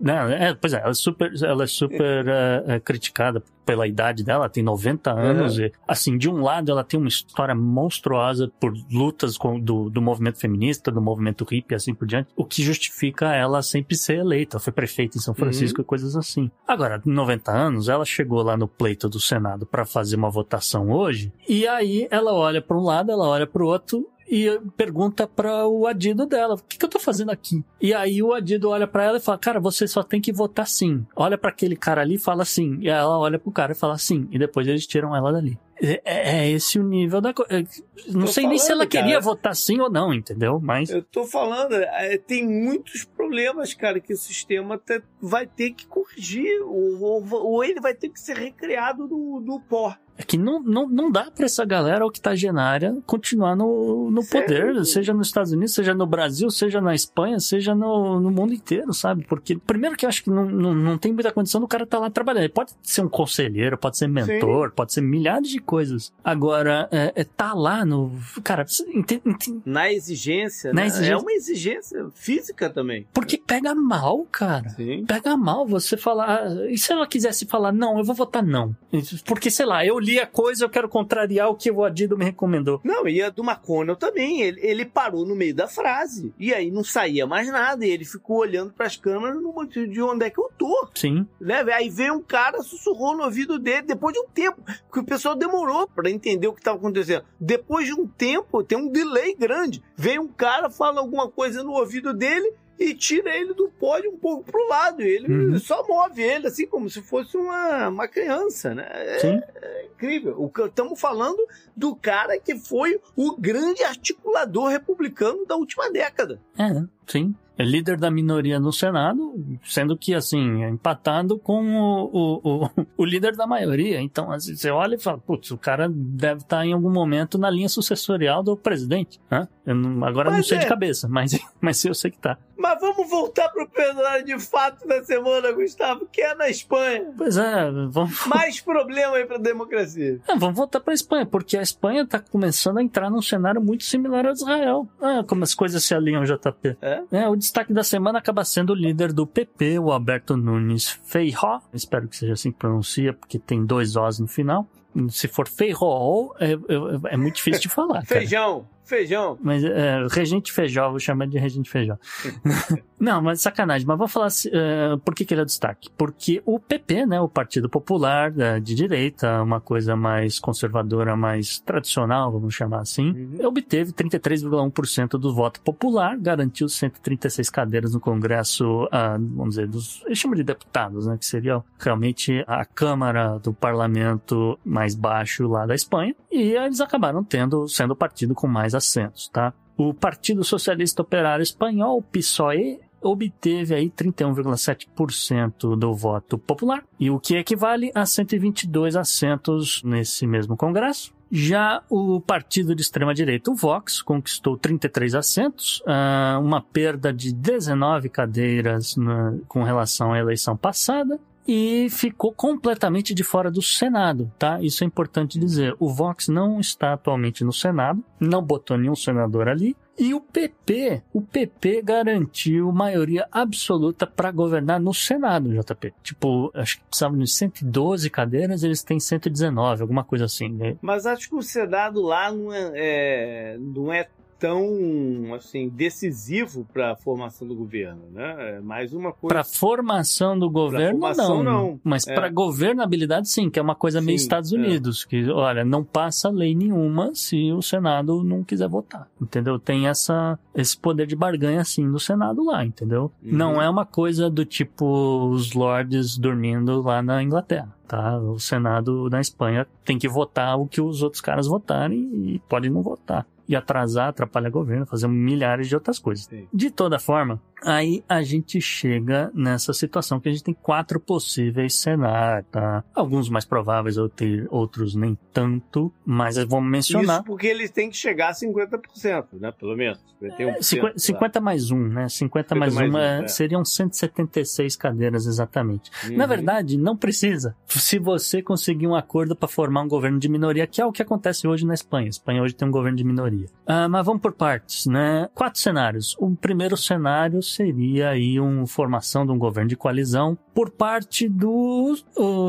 Né, é, pois é, ela é super, ela é super uh, criticada pela idade dela, tem 90 anos. Uhum. E, assim, de um lado, ela tem uma história monstruosa por lutas com, do, do movimento feminista, do movimento hippie e assim por diante, o que justifica ela sempre ser eleita. Ela foi prefeita em São Francisco uhum. e coisas assim. Agora, 90 anos, ela chegou lá no pleito do Senado para fazer uma votação hoje, e aí ela olha para um lado, ela olha para o outro, e pergunta para o Adido dela: o que, que, eu tô fazendo aqui? E aí o Adido olha para ela e fala: Cara, você só tem que votar sim. Olha para aquele cara ali e fala sim. E ela olha pro cara e fala sim. E depois eles tiram ela dali. É, é, é esse o nível da coisa. É, não tô sei falando, nem se ela cara, queria votar sim ou não, entendeu? Mas. Eu tô falando, é, tem muitos problemas, cara, que o sistema te, vai ter que corrigir, ou, ou, ou, ele vai ter que ser recriado do, do pó. É que não, não, não dá para essa galera octogenária continuar no, no poder, seja nos Estados Unidos, seja no Brasil, seja na Espanha, seja no, no mundo inteiro, sabe? Porque, primeiro que eu acho que não, não, não tem muita condição do cara estar tá lá trabalhando. Ele pode ser um conselheiro, pode ser mentor, Sim. pode ser milhares de coisas. Agora, é, é tá lá no. Cara, ente, ente, na exigência, na né? exigência. É uma exigência física também. Porque pega mal, cara. Sim. Pega mal você falar. E se ela quisesse falar, não, eu vou votar não? Porque, sei lá, eu li a coisa, eu quero contrariar o que o Adido me recomendou. Não, e a do McConnell também. Ele, ele parou no meio da frase. E aí não saía mais nada. E ele ficou olhando para as câmeras no motivo de onde é que eu tô. Sim. Né? Aí veio um cara, sussurrou no ouvido dele depois de um tempo. Que o pessoal demorou para entender o que estava acontecendo. Depois de um tempo, tem um delay grande. Vem um cara, fala alguma coisa no ouvido dele e tira ele do pódio um pouco pro lado. Ele uhum. só move ele, assim, como se fosse uma, uma criança, né? É. É, incrível. Estamos falando do cara que foi o grande articulador republicano da última década. É, sim é líder da minoria no Senado, sendo que, assim, é empatado com o, o, o, o, líder da maioria. Então, assim, você olha e fala, putz, o cara deve estar em algum momento na linha sucessorial do presidente. Né? Eu não, agora mas não sei é. de cabeça, mas, mas eu sei que tá. Mas vamos voltar pro personagem de fato da semana, Gustavo, que é na Espanha. Pois é, vamos. Mais problema aí pra democracia. É, vamos voltar para a Espanha, porque a Espanha está começando a entrar num cenário muito similar ao de Israel. Ah, como as coisas se alinham, JP. É? É, o destaque da semana acaba sendo o líder do PP, o Alberto Nunes Feijó. Espero que seja assim que pronuncia, porque tem dois Os no final. Se for Feijó, é, é, é muito difícil de falar. Feijão, feijão. Mas é, Regente Feijó, vou chamar de Regente Feijó. Não, mas sacanagem. Mas vou falar uh, por que, que ele é destaque. Porque o PP, né, o Partido Popular de direita, uma coisa mais conservadora, mais tradicional, vamos chamar assim, Uhum. obteve 33,1% do voto popular, garantiu 136 cadeiras no Congresso, uh, vamos dizer, dos, eles chamam de deputados, né, que seria realmente a Câmara do Parlamento mais baixo lá da Espanha, e eles acabaram tendo, sendo o partido com mais assentos, tá? O Partido Socialista Operário Espanhol, PSOE, obteve aí 31,7% do voto popular, e o que equivale a 122 assentos nesse mesmo Congresso. Já o partido de extrema-direita, o Vox, conquistou 33 assentos, ah, uma perda de 19 cadeiras na- com relação à eleição passada, e ficou completamente de fora do Senado, tá? Isso é importante dizer. O Vox não está atualmente no Senado, não botou nenhum senador ali. E o PP, o PP garantiu maioria absoluta para governar no Senado, JP. Tipo, acho que precisavam de 112 cadeiras, eles têm 119, alguma coisa assim. né? Mas acho que o Senado lá não é, é- não é tão assim decisivo para a formação do governo, né? É mais uma coisa. Para formação do governo, formação, não. não. Mas É. para governabilidade, sim, que é uma coisa meio Sim, Estados é. Unidos, que, olha, não passa lei nenhuma se o Senado não quiser votar, entendeu? Tem essa, esse poder de barganha, assim, do Senado lá, entendeu? Uhum. Não é uma coisa do tipo os lords dormindo lá na Inglaterra. Tá? O Senado na Espanha tem que votar o que os outros caras votarem e pode não votar. E atrasar, atrapalhar governo, fazer milhares de outras coisas. Sim. De toda forma, aí a gente chega nessa situação que a gente tem quatro possíveis cenários, tá? Alguns mais prováveis, outro- outros nem tanto, mas vamos mencionar. Isso porque eles têm que chegar a 50%, né? Pelo menos. 51%, 50, 50 mais um, né? 50 mais, 50 mais um, um, é, é. seriam 176 cadeiras exatamente. Uhum. Na verdade, não precisa. Se você conseguir um acordo para formar um governo de minoria, que é o que acontece hoje na Espanha. A Espanha hoje tem um governo de minoria. Ah, mas vamos por partes, né? Quatro cenários. O primeiro cenário seria aí uma formação de um governo de coalizão por parte do,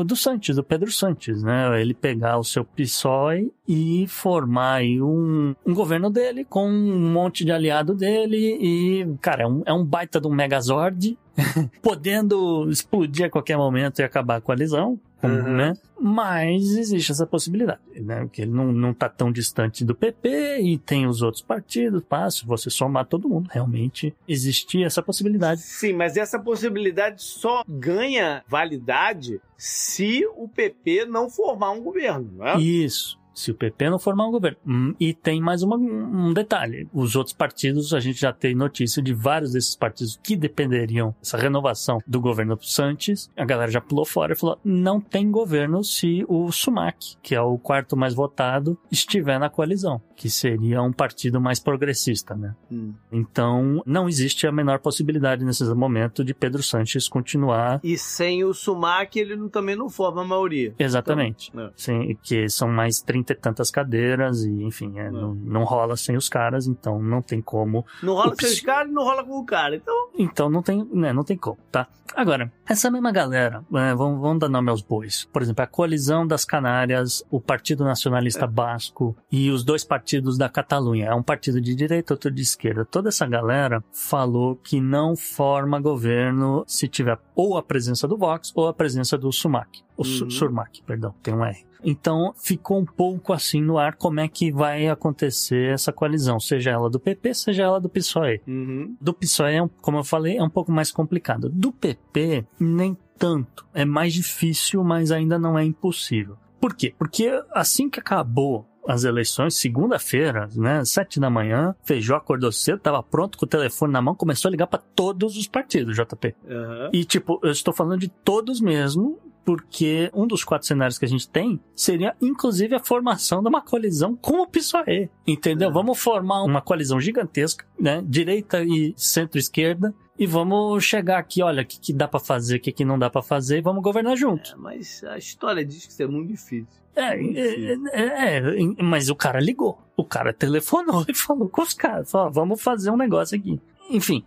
do Santos, do Pedro Santos, né? Ele pegar o seu PSOE e formar aí um, um governo dele com um monte de aliado dele e, cara, é um, é um baita de um megazord podendo explodir a qualquer momento e acabar a coalizão, como, Uhum. né? Mas existe essa possibilidade, né? Porque ele não, não tá tão distante do PP e tem os outros partidos, se você somar todo mundo, realmente existia essa possibilidade. Sim, mas essa possibilidade só ganha validade se o PP não formar um governo, não é? Isso se o PP não formar um governo. Hum, e tem mais uma, um detalhe: os outros partidos, a gente já tem notícia de vários desses partidos que dependeriam dessa renovação do governo Santos. A galera já pulou fora e falou: não tem governo se o Sumac, que é o quarto mais votado, estiver na coalizão, que seria um partido mais progressista, né? Hum. Então, não existe a menor possibilidade nesse momento de Pedro Santos continuar. E sem o Sumac, ele também não forma a maioria. Exatamente. Então. É. Sim, que são mais 30 ter tantas cadeiras e, enfim, é, não. Não, não, rola sem os caras, então não tem como. Não rola sem os caras não rola com o cara, então. Então não tem, né, não tem como, tá? Agora, essa mesma galera, é, vamos, vamos dar nome aos bois. Por exemplo, a coalizão das Canárias, o Partido Nacionalista é. Basco e os dois partidos da Catalunha. É um partido de direita, outro de esquerda. Toda essa galera falou que não forma governo se tiver ou a presença do Vox ou a presença do Sumac. O Uhum. Surmac, perdão, tem um R. Então ficou um pouco assim no ar como é que vai acontecer essa coalizão, seja ela do PP, seja ela do PSOE. uhum. Do PSOE, é como eu falei, é um pouco mais complicado. Do PP, nem tanto. É mais difícil, mas ainda não é impossível. Por quê? Porque assim que acabou as eleições, segunda-feira, né, sete da manhã, Feijó acordou cedo, tava pronto com o telefone na mão, começou a ligar para todos os partidos, JP. Aham. E, tipo, eu estou falando de todos mesmo, porque um dos quatro cenários que a gente tem seria, inclusive, a formação de uma coalizão com o PSOE. Entendeu? É. Vamos formar uma coalizão gigantesca, né? Direita e centro-esquerda. E vamos chegar aqui, olha, o que, que dá pra fazer, o que, que não dá pra fazer, e vamos governar junto. É, mas a história diz que isso é muito difícil. É, é, é, é, mas o cara ligou. O cara telefonou e falou com os caras: falou, vamos fazer um negócio aqui. Enfim,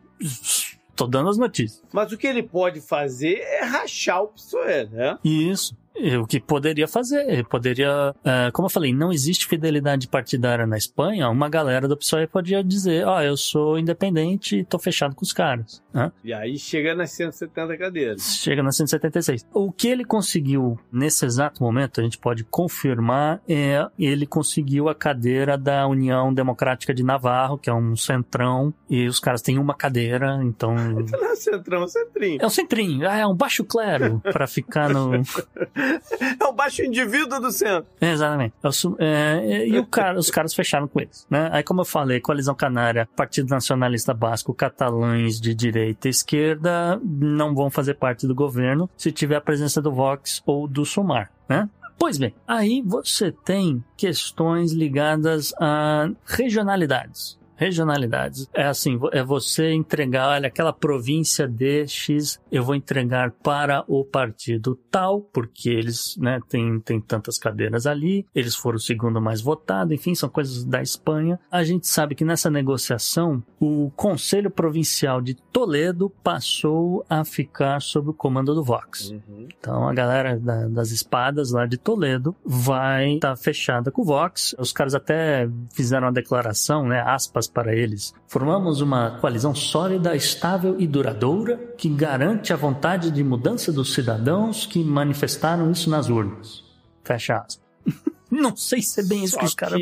tô dando as notícias. Mas o que ele pode fazer é rachar o PSOE, né? Isso. O que poderia fazer? Poderia. é, como eu falei, não existe fidelidade partidária na Espanha. Uma galera do PSOE podia dizer: Ó, eu sou independente e tô fechado com os caras. né? E aí chega nas 170 cadeiras. Chega na 176. O que ele conseguiu nesse exato momento, a gente pode confirmar, é ele conseguiu a cadeira da União Democrática de Navarro, que é um centrão, e os caras têm uma cadeira, então. Não é centrão, é centrinho. É um centrinho, ah, é um baixo clero pra ficar no. É o baixo indivíduo do centro. É, Exatamente. É su- é, e cara, os caras fecharam com eles, né? Aí, como eu falei, Coalizão Canária, Partido Nacionalista Basco, catalães de direita e esquerda não vão fazer parte do governo se tiver a presença do Vox ou do Sumar, né? Pois bem, aí você tem questões ligadas a regionalidades. Regionalidades. É assim, é você entregar, olha, aquela província de X, eu vou entregar para o partido tal, porque eles, né, tem, tem tantas cadeiras ali, eles foram o segundo mais votado, enfim, são coisas da Espanha. A gente sabe que nessa negociação, o Conselho Provincial de Toledo passou a ficar sob o comando do Vox. Então a galera da- das espadas lá de Toledo vai estar fechada com o Vox. Os caras até fizeram uma declaração, né, aspas para eles. Formamos uma coalizão sólida, estável e duradoura que garante a vontade de mudança dos cidadãos que manifestaram isso nas urnas. Fecha aspas. Não sei se é bem isso só que os caras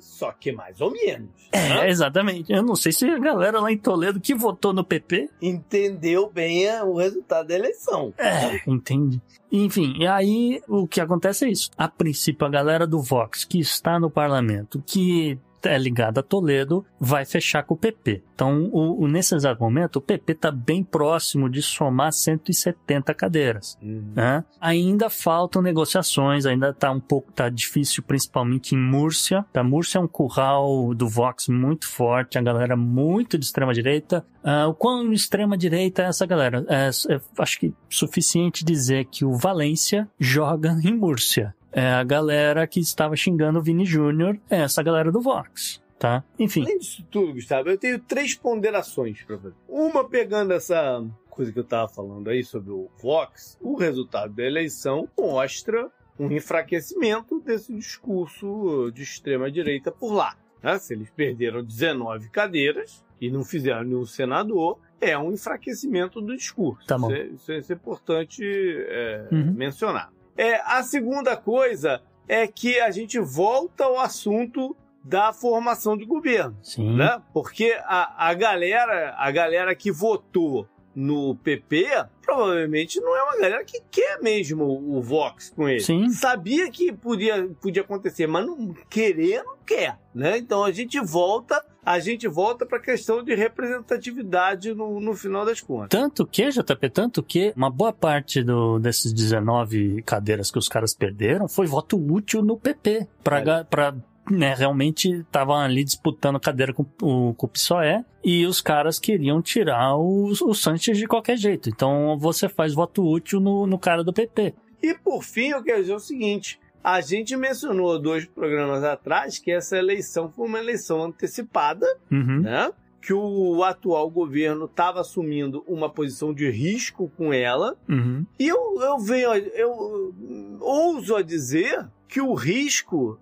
Só que mais ou menos. É, né? exatamente. Eu não sei se a galera lá em Toledo que votou no PP Entendeu bem o resultado da eleição. É, entende? Enfim, e aí o que acontece é isso. A princípio, a galera do Vox que está no parlamento, que é ligada a Toledo, vai fechar com o PP. Então, o, o- nesse exato momento, o PP está bem próximo de somar 170 cadeiras. né? Ainda faltam negociações, ainda tá um pouco tá difícil, principalmente em Múrcia. Tá, Múrcia é um curral do Vox muito forte, a galera muito de extrema direita. Ah, o quão extrema direita é essa galera? É, é, acho que suficiente dizer que o Valência joga em Múrcia. É a galera que estava xingando o Vini Júnior, é essa galera do Vox. Tá? Enfim. Além disso tudo, Gustavo, eu tenho três ponderações para fazer. Uma pegando essa coisa que eu tava falando aí sobre o Vox, o resultado da eleição mostra um enfraquecimento desse discurso de extrema direita por lá. né? Se eles perderam 19 cadeiras e não fizeram nenhum senador, é um enfraquecimento do discurso. Tá é, isso é- isso é importante é, Uhum. mencionar. É, a segunda coisa é que a gente volta ao assunto da formação de governo Sim. né? Porque a, a galera, a galera que votou no PP, provavelmente não é uma galera que quer mesmo o Vox com ele. Sim. Sabia que podia, podia acontecer, mas não querer não quer, né? Então a gente volta, a gente volta para a questão de representatividade no, no final das contas. Tanto que, JP, tanto que uma boa parte do, desses 19 cadeiras que os caras perderam foi voto útil no PP. Pra, É. né, realmente estavam ali disputando cadeira com, o, com o PSOE e os caras queriam tirar o, o Sanches de qualquer jeito. Então você faz voto útil no, no cara do PP. E por fim, eu quero dizer o seguinte. A gente mencionou dois programas atrás que essa eleição foi uma eleição antecipada Uhum. né? Que o atual governo estava assumindo uma posição de risco com ela. Uhum. E eu, eu venho, eu ouso a dizer que o risco,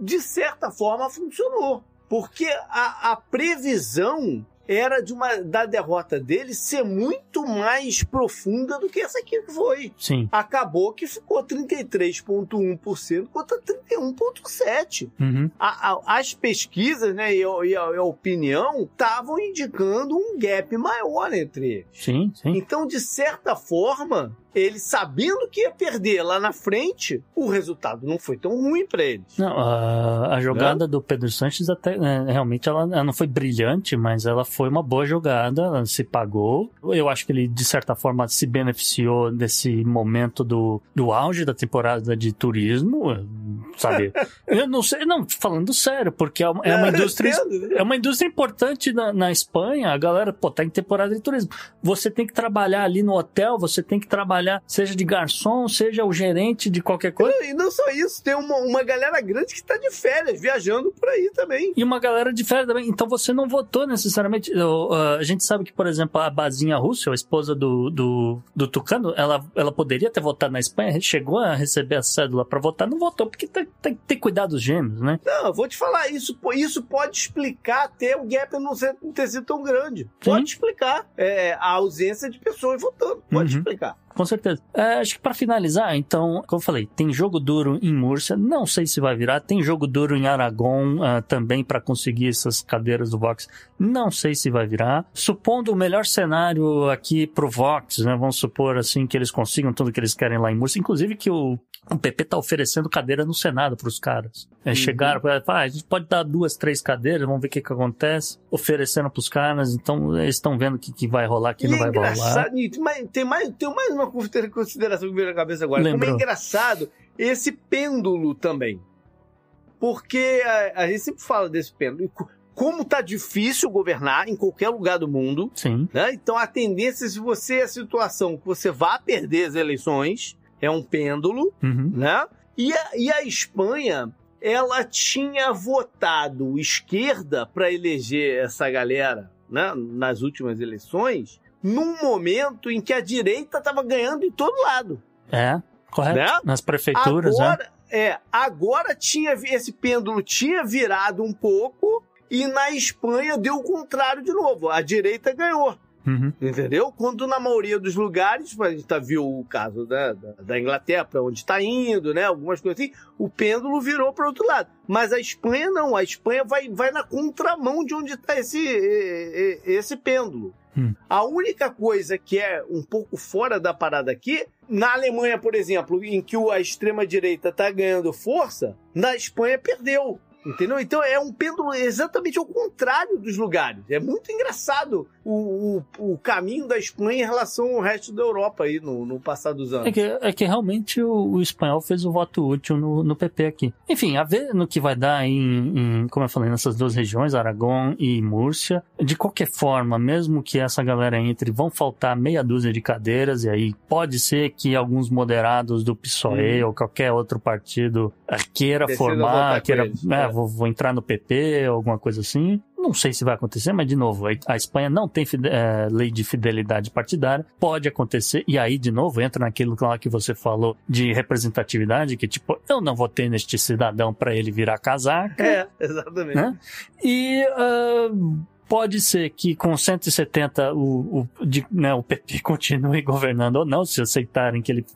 de certa forma, funcionou. Porque a, a previsão era de uma, da derrota dele ser muito mais profunda do que essa aqui que foi. Sim. Acabou que ficou 33,1% contra 1.7. Uhum. A- a- as pesquisas né, e, a, e a- e a opinião estavam indicando um gap maior entre eles. Sim, sim. Então, de certa forma, ele sabendo que ia perder lá na frente, o resultado não foi tão ruim para eles. Não, a, a jogada do Pedro Sanches até né, realmente ela, ela não foi brilhante, mas ela foi uma boa jogada, ela se pagou. Eu acho que ele de certa forma se beneficiou desse momento do, do auge da temporada de turismo, sabe? Eu não sei, não falando sério, porque é uma, é uma indústria é uma indústria importante na, na Espanha. A galera, pô, tá em temporada de turismo. Você tem que trabalhar ali no hotel, você tem que trabalhar, seja de garçom, seja o gerente de qualquer coisa. E não só isso, tem uma, uma galera grande que tá de férias, viajando por aí também. E uma galera de férias também. Então você não votou necessariamente. Eu, uh, a gente sabe que, por exemplo, a Bazinha Russo, a esposa do, do, do Tucano, ela, ela poderia ter votado na Espanha, chegou a receber a cédula pra votar, não votou, porque tem, tem que ter cuidado dos gêmeos, né? Não, eu vou te falar, isso, isso pode explicar até o gap não, ser, não ter sido tão grande. Pode explicar é, a ausência de pessoas votando. Pode Uhum. explicar. Com certeza. É, acho que pra finalizar, então, como eu falei, tem jogo duro em Múrcia, não sei se vai virar. Tem jogo duro em Aragon ah, também pra conseguir essas cadeiras do Vox, não sei se vai virar. Supondo o melhor cenário aqui pro Vox, né? Vamos supor assim que eles consigam tudo que eles querem lá em Múrcia, inclusive que o o PP tá oferecendo cadeira no Senado pros caras. É, Chegaram, falaram, ah, a gente pode dar duas, três cadeiras, vamos ver o que que acontece. Oferecendo pros caras, então eles estão vendo o que, que vai rolar, o que E não é vai rolar. engraçado, e tem mais, tem, mais, tem mais uma consideração que veio na cabeça agora. Como Lembrou. é engraçado esse pêndulo também. Porque a, a gente sempre fala desse pêndulo. Co- Como tá difícil governar em qualquer lugar do mundo, Sim. né? Então a tendência, se você a situação que você vá perder as eleições, é um pêndulo, Uhum. né? E a, e a Espanha, ela tinha votado esquerda para eleger essa galera, né? Nas últimas eleições, num momento em que a direita estava ganhando em todo lado, É, correto. né? Nas prefeituras, né? agora, é, agora tinha esse pêndulo tinha virado um pouco e na Espanha deu o contrário de novo. A direita ganhou. Uhum. Entendeu? Quando na maioria dos lugares, a gente tá, viu o caso da, da, da Inglaterra, para onde está indo, né? Algumas coisas assim, o pêndulo virou para outro lado. Mas a Espanha não, a Espanha vai, vai na contramão de onde está esse, esse pêndulo. Hum. A única coisa que é um pouco fora da parada aqui, na Alemanha, por exemplo, em que a extrema-direita está ganhando força, na Espanha perdeu. Entendeu? Então é um pêndulo exatamente ao contrário dos lugares. É muito engraçado o, o, o caminho da Espanha em relação ao resto da Europa aí no, no passar dos anos. É que, é que realmente o, o espanhol fez o voto útil no, no PP aqui. Enfim, a ver no que vai dar em, em, como eu falei, nessas duas regiões, Aragão e Múrcia. De qualquer forma, mesmo que essa galera entre, vão faltar meia dúzia de cadeiras, e aí pode ser que alguns moderados do PSOE ou qualquer outro partido queira Decida votar formar, queira, né, é. vou, vou entrar no PP, alguma coisa assim. Não sei se vai acontecer, mas de novo, a- Espanha não tem eh, lei de fidelidade partidária. Pode acontecer, e aí, de novo, entra naquilo lá que você falou de representatividade, que tipo, eu não votei neste cidadão para ele virar casaca. É, exatamente. Né? E ah, pode ser que com 170 o, o, de- né, o PP continue governando ou não, se aceitarem que ele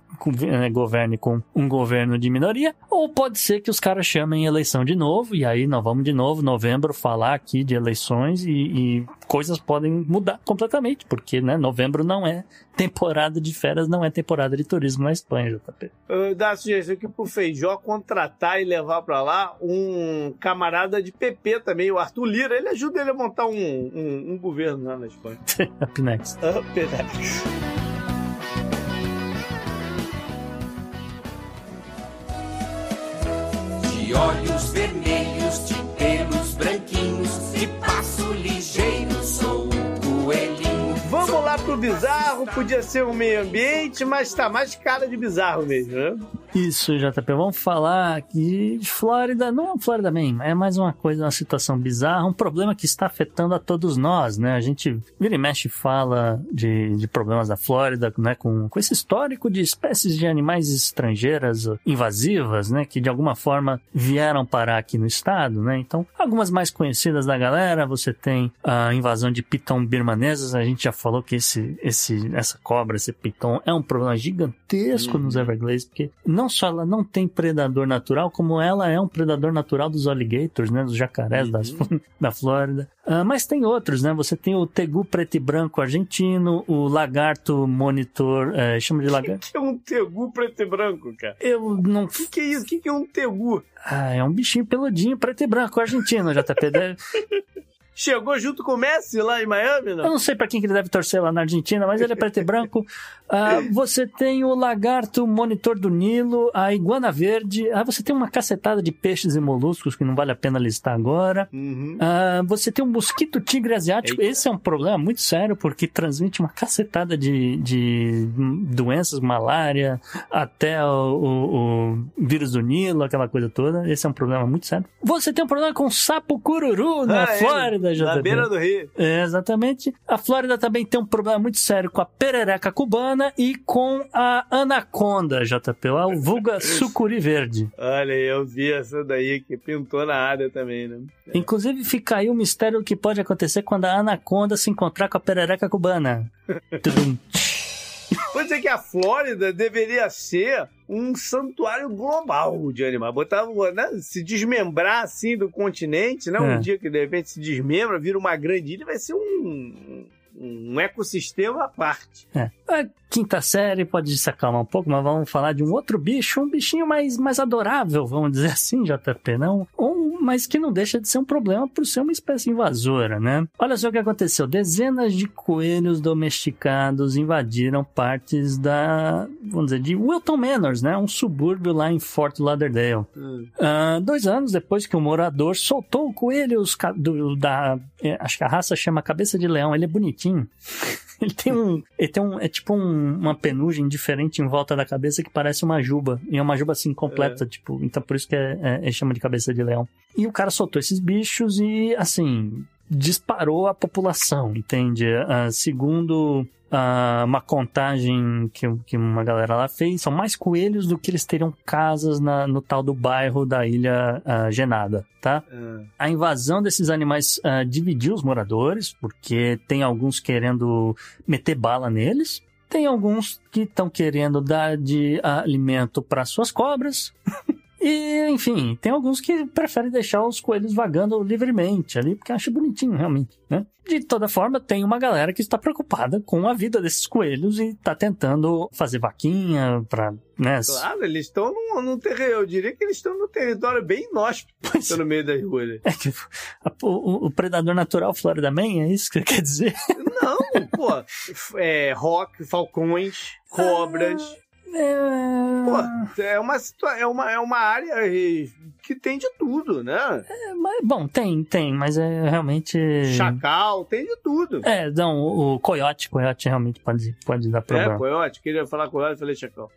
eh, governe com um governo de minoria, ou pode ser que os caras chamem eleição de novo, e aí nós vamos de novo, novembro, falar aqui de eleições e, e coisas podem mudar completamente, porque né, novembro não é temporada de férias, não é temporada de turismo na Espanha, JP. Eu dar a sugestão aqui pro Feijó contratar e levar pra lá um camarada de PP também, o Arthur Lira. Ele ajuda ele a montar um, um, um governo lá na Espanha. Up next. Ah, Perex. De olhos vermelhos, de pelos branquinhos, bizarro. Podia ser um meio ambiente, mas tá mais cara de bizarro mesmo, né? Isso, JP. Vamos falar aqui de Flórida. Não Flórida Man, é mais uma coisa, uma situação bizarra, um problema que está afetando a todos nós, né? A gente vira e mexe fala de, de problemas da Flórida, né? Com, com esse histórico de espécies de animais estrangeiras invasivas, né? Que de alguma forma vieram parar aqui no estado, né? Então, algumas mais conhecidas da galera, você tem a invasão de piton birmanesas. A gente já falou que esse, esse, essa cobra, esse piton, é um problema gigantesco nos Everglades, porque não não só ela não tem predador natural, como ela é um predador natural dos alligators, né? Dos jacarés das, da Flórida. Ah, mas tem outros, né? Você tem o tegu preto e branco argentino, o lagarto monitor, é, chama de O lagarto. que é um tegu preto e branco, cara? Eu não. O que, que é isso? O que, que é um tegu? Ah, é um bichinho peludinho preto e branco argentino, JP. Chegou junto com o Messi lá em Miami, Eu não? não sei pra quem que ele deve torcer lá na Argentina, mas ele é preto e branco. Ah, você tem o lagarto monitor do Nilo, a iguana verde. Ah, você tem uma cacetada de peixes e moluscos que não vale a pena listar agora. Uhum. Ah, você tem o mosquito tigre asiático. Eita. Esse é um problema muito sério porque transmite uma cacetada de, de doenças, malária, até o, o- o vírus do Nilo, aquela coisa toda. Esse é um problema muito sério. Você tem um problema com sapo cururu na Ah, é, Flórida. Na beira do rio. É, exatamente. A Flórida também tem um problema muito sério com a perereca cubana e com a anaconda, JP, a vulga sucuri verde. Olha, eu vi essa daí que pintou na área também, né? Inclusive, fica aí o mistério do que pode acontecer quando a anaconda se encontrar com a perereca cubana. Tudum. Vou dizer que a Flórida deveria ser um santuário global de animais. Botar, né, se desmembrar assim do continente, né? Um É. dia que de repente se desmembra, vira uma grande ilha, vai ser um, um ecossistema à parte. É. Quinta série pode se acalmar um pouco, mas vamos falar de um outro bicho, um bichinho mais, mais adorável, vamos dizer assim, JP, não? Um, mas que não deixa de ser um problema por ser uma espécie invasora, né? Olha só o que aconteceu. Dezenas de coelhos domesticados invadiram partes da, vamos dizer, de Wilton Manors, né? Um subúrbio lá em Fort Lauderdale. Ah, dois anos depois que o morador soltou o coelho os do- da. é, acho que a raça chama cabeça de leão, ele é bonitinho. Ele tem um. Ele tem um. É tipo um- uma penugem diferente em volta da cabeça que parece uma juba. E é uma juba assim completa, tipo. Então por isso que é, é, ele chama de cabeça de leão. E o cara soltou esses bichos e, assim. Disparou a população, entende? Ah, segundo ah, uma contagem que, que uma galera lá fez, são mais coelhos do que eles teriam casas na- no tal do bairro da ilha ah, Genada, tá? Ah, A invasão desses animais ah, dividiu os moradores, porque tem alguns querendo meter bala neles, tem alguns que estão querendo dar de alimento para suas cobras. E, enfim, tem alguns que preferem deixar os coelhos vagando livremente ali, porque acham bonitinho, realmente, né? De toda forma, tem uma galera que está preocupada com a vida desses coelhos e está tentando fazer vaquinha para, né? Claro, eles estão num, num terreno. Eu diria que eles estão num território bem inóspito Pois pelo meio das ruas. É que o, o predador natural Florida Man, é isso que quer dizer? Não, pô. É, rock, falcões, cobras. É... Pô, é uma, é uma, é uma área eh, que tem de tudo, né? É, mas, bom, tem, tem, mas é realmente. Chacal, tem de tudo. É, não, o, o coiote, coiote realmente pode, pode dar problema. É, coiote, queria falar coiote, falei chacal.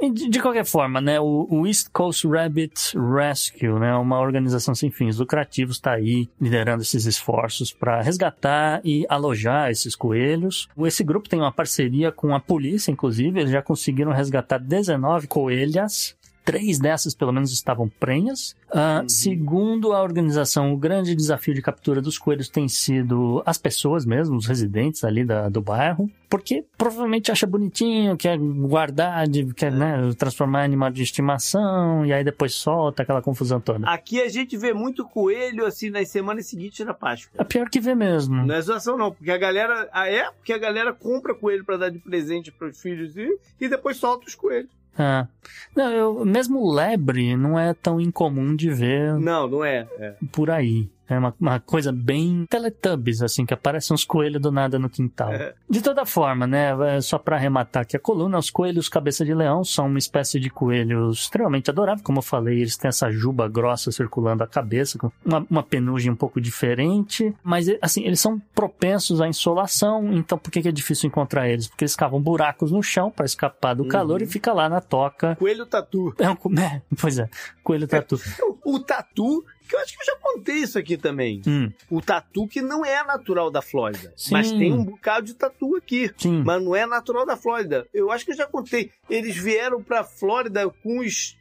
E de, de qualquer forma, né, o, o East Coast Rabbit Rescue, né, uma organização sem fins lucrativos, está aí liderando esses esforços para resgatar e alojar esses coelhos. Esse grupo tem uma parceria com a polícia, inclusive, eles já conseguiram resgatar 19 coelhas. Três dessas, pelo menos, estavam prenhas. Ah, Uhum. Segundo a organização, o grande desafio de captura dos coelhos tem sido as pessoas mesmo, os residentes ali da- do bairro, porque provavelmente acha bonitinho, quer guardar, de- quer né, transformar em animal de estimação, e aí depois solta aquela confusão toda. Aqui a gente vê muito coelho assim nas semanas seguintes da Páscoa. É pior que ver mesmo. Não é zoação, não, porque a galera. Ah, é? Porque a galera compra coelho pra dar de presente pros filhos e, e depois solta os coelhos. Ah. Não, eu, mesmo lebre não é tão incomum de ver Não, não é. é. por aí. É uma, uma coisa bem Teletubbies, assim, que aparecem uns coelhos do nada no quintal. É. De toda forma, né, é, só pra arrematar aqui a coluna, os coelhos cabeça de leão são uma espécie de coelhos extremamente adorável, como eu falei, eles têm essa juba grossa circulando a cabeça, com uma, uma penugem um pouco diferente, mas, assim, eles são propensos à insolação, então por que que é difícil encontrar eles? Porque eles cavam buracos no chão pra escapar do Uhum. calor e fica lá na toca. Coelho tatu. É, um, é, pois é, coelho tatu. O, o tatu, que eu acho que eu já contei isso aqui também. Hum, O tatu que não é natural da Flórida. Sim. Mas tem um bocado de tatu aqui. sim. Mas não é natural da Flórida. Eu acho que eu já contei. Eles vieram pra Flórida com os,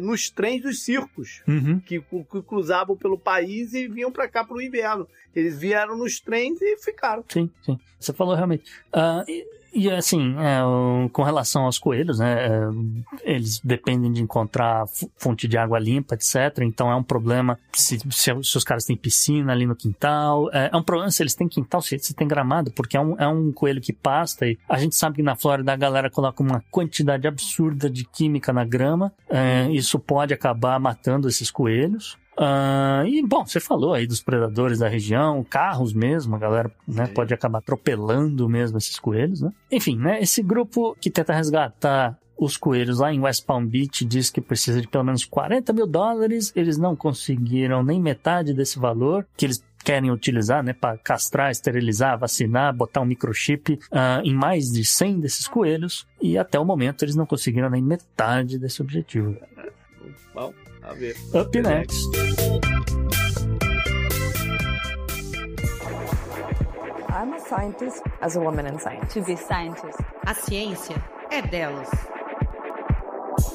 nos trens dos circos. Uhum. Que, que cruzavam pelo país e vinham pra cá pro inverno. Eles vieram nos trens e ficaram. Sim, sim. Você falou realmente. Ah, e, assim, é, com relação aos coelhos, né? é, eles dependem de encontrar fonte de água limpa, etc. Então é um problema se, se, se os caras têm piscina ali no quintal. É, é um problema se eles têm quintal, se, se tem gramado, porque é um, é um coelho que pasta e a gente sabe que na Flórida a galera coloca uma quantidade absurda de química na grama. é, isso pode acabar matando esses coelhos. Ah, e, bom, você falou aí dos predadores da região, carros mesmo, a galera né, pode acabar atropelando mesmo esses coelhos, né? Enfim, né, esse grupo que tenta resgatar os coelhos lá em West Palm Beach diz que precisa de pelo menos 40 mil dólares, eles não conseguiram nem metade desse valor que eles querem utilizar, né, para castrar, esterilizar, vacinar, botar um microchip ah, em mais de 100 desses coelhos e até o momento eles não conseguiram nem metade desse objetivo. Bom. Up next. I'm a scientist as a woman in science. to be scientist. A ciência é delas.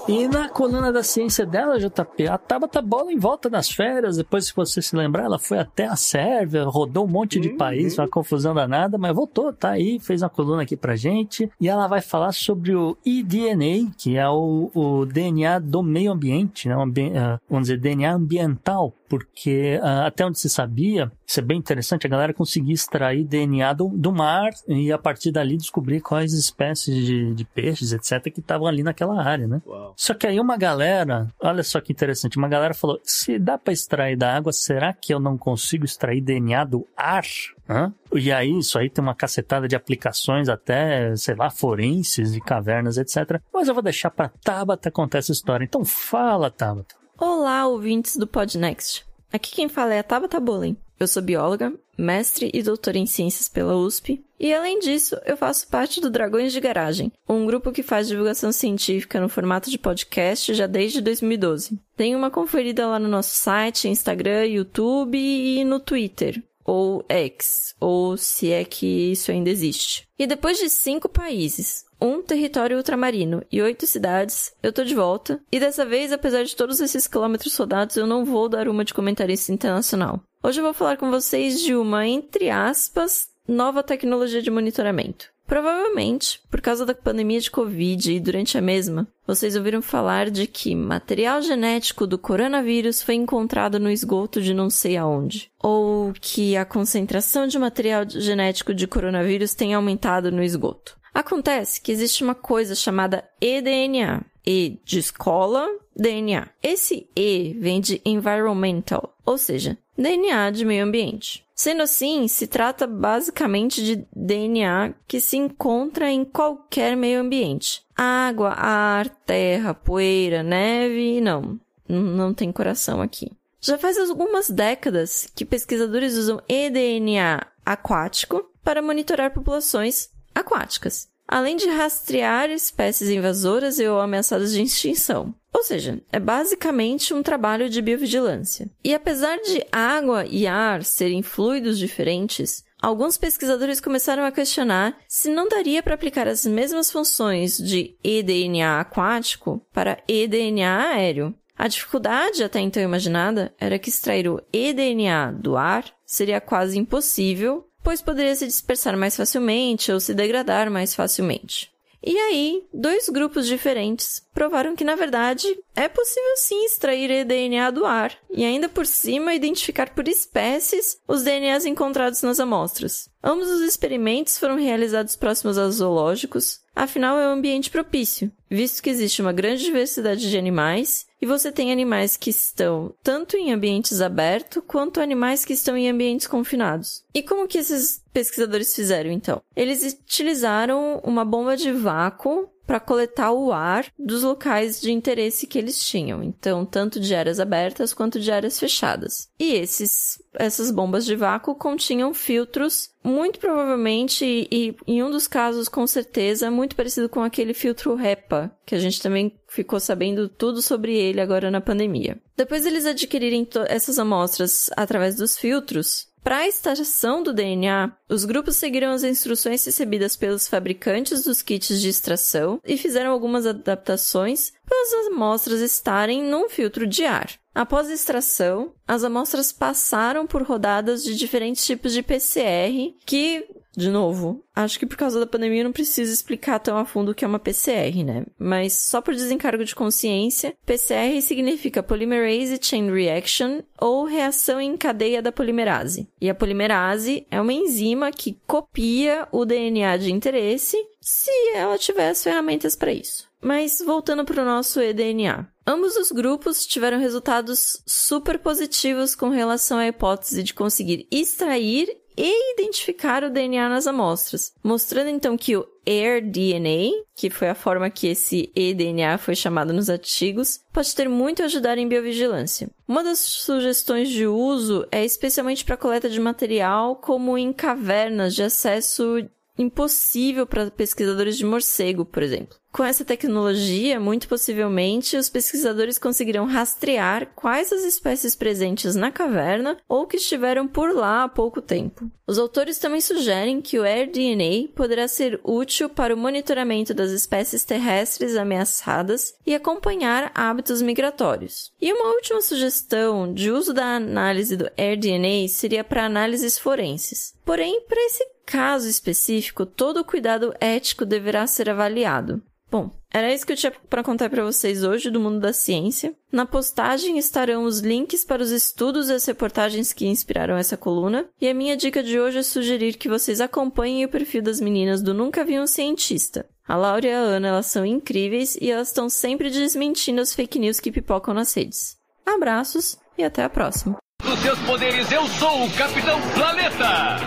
E na coluna da ciência dela, JP, a Tabata bola em volta das férias. Depois, se você se lembrar, ela foi até a Sérvia, rodou um monte de Uhum. país, uma confusão danada, mas voltou, tá aí, fez uma coluna aqui pra gente. E ela vai falar sobre o eDNA, que é o, o DNA do meio ambiente, né? Ambi- ah, vamos dizer, DNA ambiental. Porque ah, até onde se sabia, isso é bem interessante, a galera conseguia extrair DNA do, do mar e a partir dali descobrir quais espécies de, de peixes, etc., que estavam ali naquela área, né? Uau. Só que aí uma galera, olha só que interessante, uma galera falou: se dá pra extrair da água, será que eu não consigo extrair DNA do ar? Hã? E aí, isso aí tem uma cacetada de aplicações até, sei lá, forenses e cavernas, etc. Mas eu vou deixar pra Tabata contar essa história. Então fala, Tabata. Olá, ouvintes do Podnext. Aqui quem fala é a Tabata Bolen. Eu sou bióloga, mestre e doutora em ciências pela USP. E além disso, eu faço parte do Dragões de Garagem, um grupo que faz divulgação científica no formato de podcast já desde 2012. Tem uma conferida lá no nosso site, Instagram, YouTube e no Twitter ou X, ou se é que isso ainda existe. E depois de cinco países, um território ultramarino e oito cidades, eu tô de volta. E dessa vez, apesar de todos esses quilômetros rodados, eu não vou dar uma de comentarista internacional. Hoje eu vou falar com vocês de uma, entre aspas, nova tecnologia de monitoramento. Provavelmente, por causa da pandemia de Covid e durante a mesma, vocês ouviram falar de que material genético do coronavírus foi encontrado no esgoto de não sei aonde. Ou que a concentração de material genético de coronavírus tem aumentado no esgoto. Acontece que existe uma coisa chamada eDNA. E de escola, DNA. Esse E vem de environmental, ou seja, DNA de meio ambiente. Sendo assim, se trata basicamente de DNA que se encontra em qualquer meio ambiente. Água, ar, terra, poeira, neve, não. Não tem coração aqui. Já faz algumas décadas que pesquisadores usam eDNA aquático para monitorar populações aquáticas, além de rastrear espécies invasoras e ou ameaçadas de extinção. Ou seja, é basicamente um trabalho de biovigilância. E apesar de água e ar serem fluidos diferentes, alguns pesquisadores começaram a questionar se não daria para aplicar as mesmas funções de eDNA aquático para eDNA aéreo. A dificuldade até então imaginada era que extrair o eDNA do ar seria quase impossível, pois poderia se dispersar mais facilmente ou se degradar mais facilmente. E aí, dois grupos diferentes provaram que, na verdade, é possível sim extrair eDNA do ar e ainda por cima identificar por espécies os DNAs encontrados nas amostras. Ambos os experimentos foram realizados próximos aos zoológicos, afinal é um ambiente propício, visto que existe uma grande diversidade de animais e você tem animais que estão tanto em ambientes abertos quanto animais que estão em ambientes confinados. E como que esses pesquisadores fizeram então? Eles utilizaram uma bomba de vácuo para coletar o ar dos locais de interesse que eles tinham, então tanto de áreas abertas quanto de áreas fechadas. E esses essas bombas de vácuo continham filtros muito provavelmente e, em um dos casos com certeza muito parecido com aquele filtro HEPA, que a gente também ficou sabendo tudo sobre ele agora na pandemia. Depois eles adquirirem essas amostras através dos filtros, para a extração do DNA, os grupos seguiram as instruções recebidas pelos fabricantes dos kits de extração e fizeram algumas adaptações para as amostras estarem num filtro de ar. Após a extração, as amostras passaram por rodadas de diferentes tipos de PCR que De novo, acho que por causa da pandemia não preciso explicar tão a fundo o que é uma PCR, né? Mas só por desencargo de consciência, PCR significa Polymerase Chain Reaction ou reação em cadeia da polimerase. E a polimerase é uma enzima que copia o DNA de interesse se ela tiver as ferramentas para isso. Mas voltando para o nosso eDNA. Ambos os grupos tiveram resultados super positivos com relação à hipótese de conseguir extrair e identificar o DNA nas amostras, mostrando então que o AirDNA, que foi a forma que esse eDNA foi chamado nos artigos, pode ter muito a ajudar em biovigilância. Uma das sugestões de uso é especialmente para coleta de material, como em cavernas de acesso impossível para pesquisadores de morcego, por exemplo. Com essa tecnologia, muito possivelmente, os pesquisadores conseguirão rastrear quais as espécies presentes na caverna ou que estiveram por lá há pouco tempo. Os autores também sugerem que o AirDNA poderá ser útil para o monitoramento das espécies terrestres ameaçadas e acompanhar hábitos migratórios. E uma última sugestão de uso da análise do AirDNA seria para análises forenses. Porém, para esse caso específico, todo o cuidado ético deverá ser avaliado. Bom, era isso que eu tinha para contar para vocês hoje do mundo da ciência. Na postagem estarão os links para os estudos e as reportagens que inspiraram essa coluna. E a minha dica de hoje é sugerir que vocês acompanhem o perfil das meninas do Nunca Vi um Cientista. A Laura e a Ana, elas são incríveis e elas estão sempre desmentindo as fake news que pipocam nas redes. Abraços e até a próxima. Dos seus poderes, eu sou o Capitão Planeta!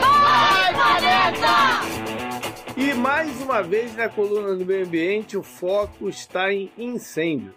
Vai, Planeta! E mais uma vez na coluna do meio ambiente, o foco está em incêndio.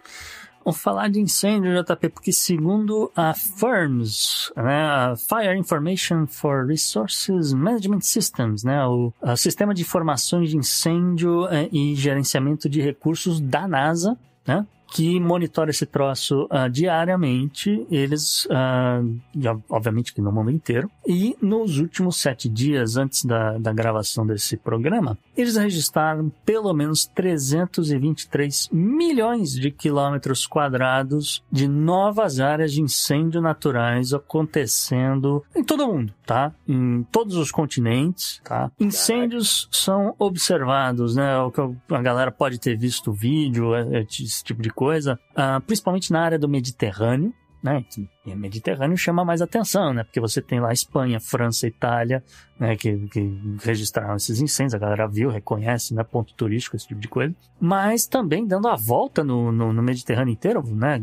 Vamos falar de incêndio, JP, porque segundo a FIRMS, né, a Fire Information for Resources Management Systems, né, o, o sistema de informações de incêndio é, e gerenciamento de recursos da NASA, né, que monitora esse troço uh, diariamente, eles, uh, obviamente que no mundo inteiro, e nos últimos sete dias antes da, da gravação desse programa, eles registraram pelo menos 323 milhões de quilômetros quadrados de novas áreas de incêndio naturais acontecendo em todo o mundo, tá? Em todos os continentes, tá? Incêndios são observados, né? O que a galera pode ter visto vídeo, é, é, esse tipo de coisa, uh, principalmente na área do Mediterrâneo, né? E o Mediterrâneo chama mais atenção, né? Porque você tem lá Espanha, França, Itália, né? Que, que registraram esses incêndios, a galera viu, reconhece, né? Ponto turístico, esse tipo de coisa. Mas também dando a volta no, no, no Mediterrâneo inteiro, né?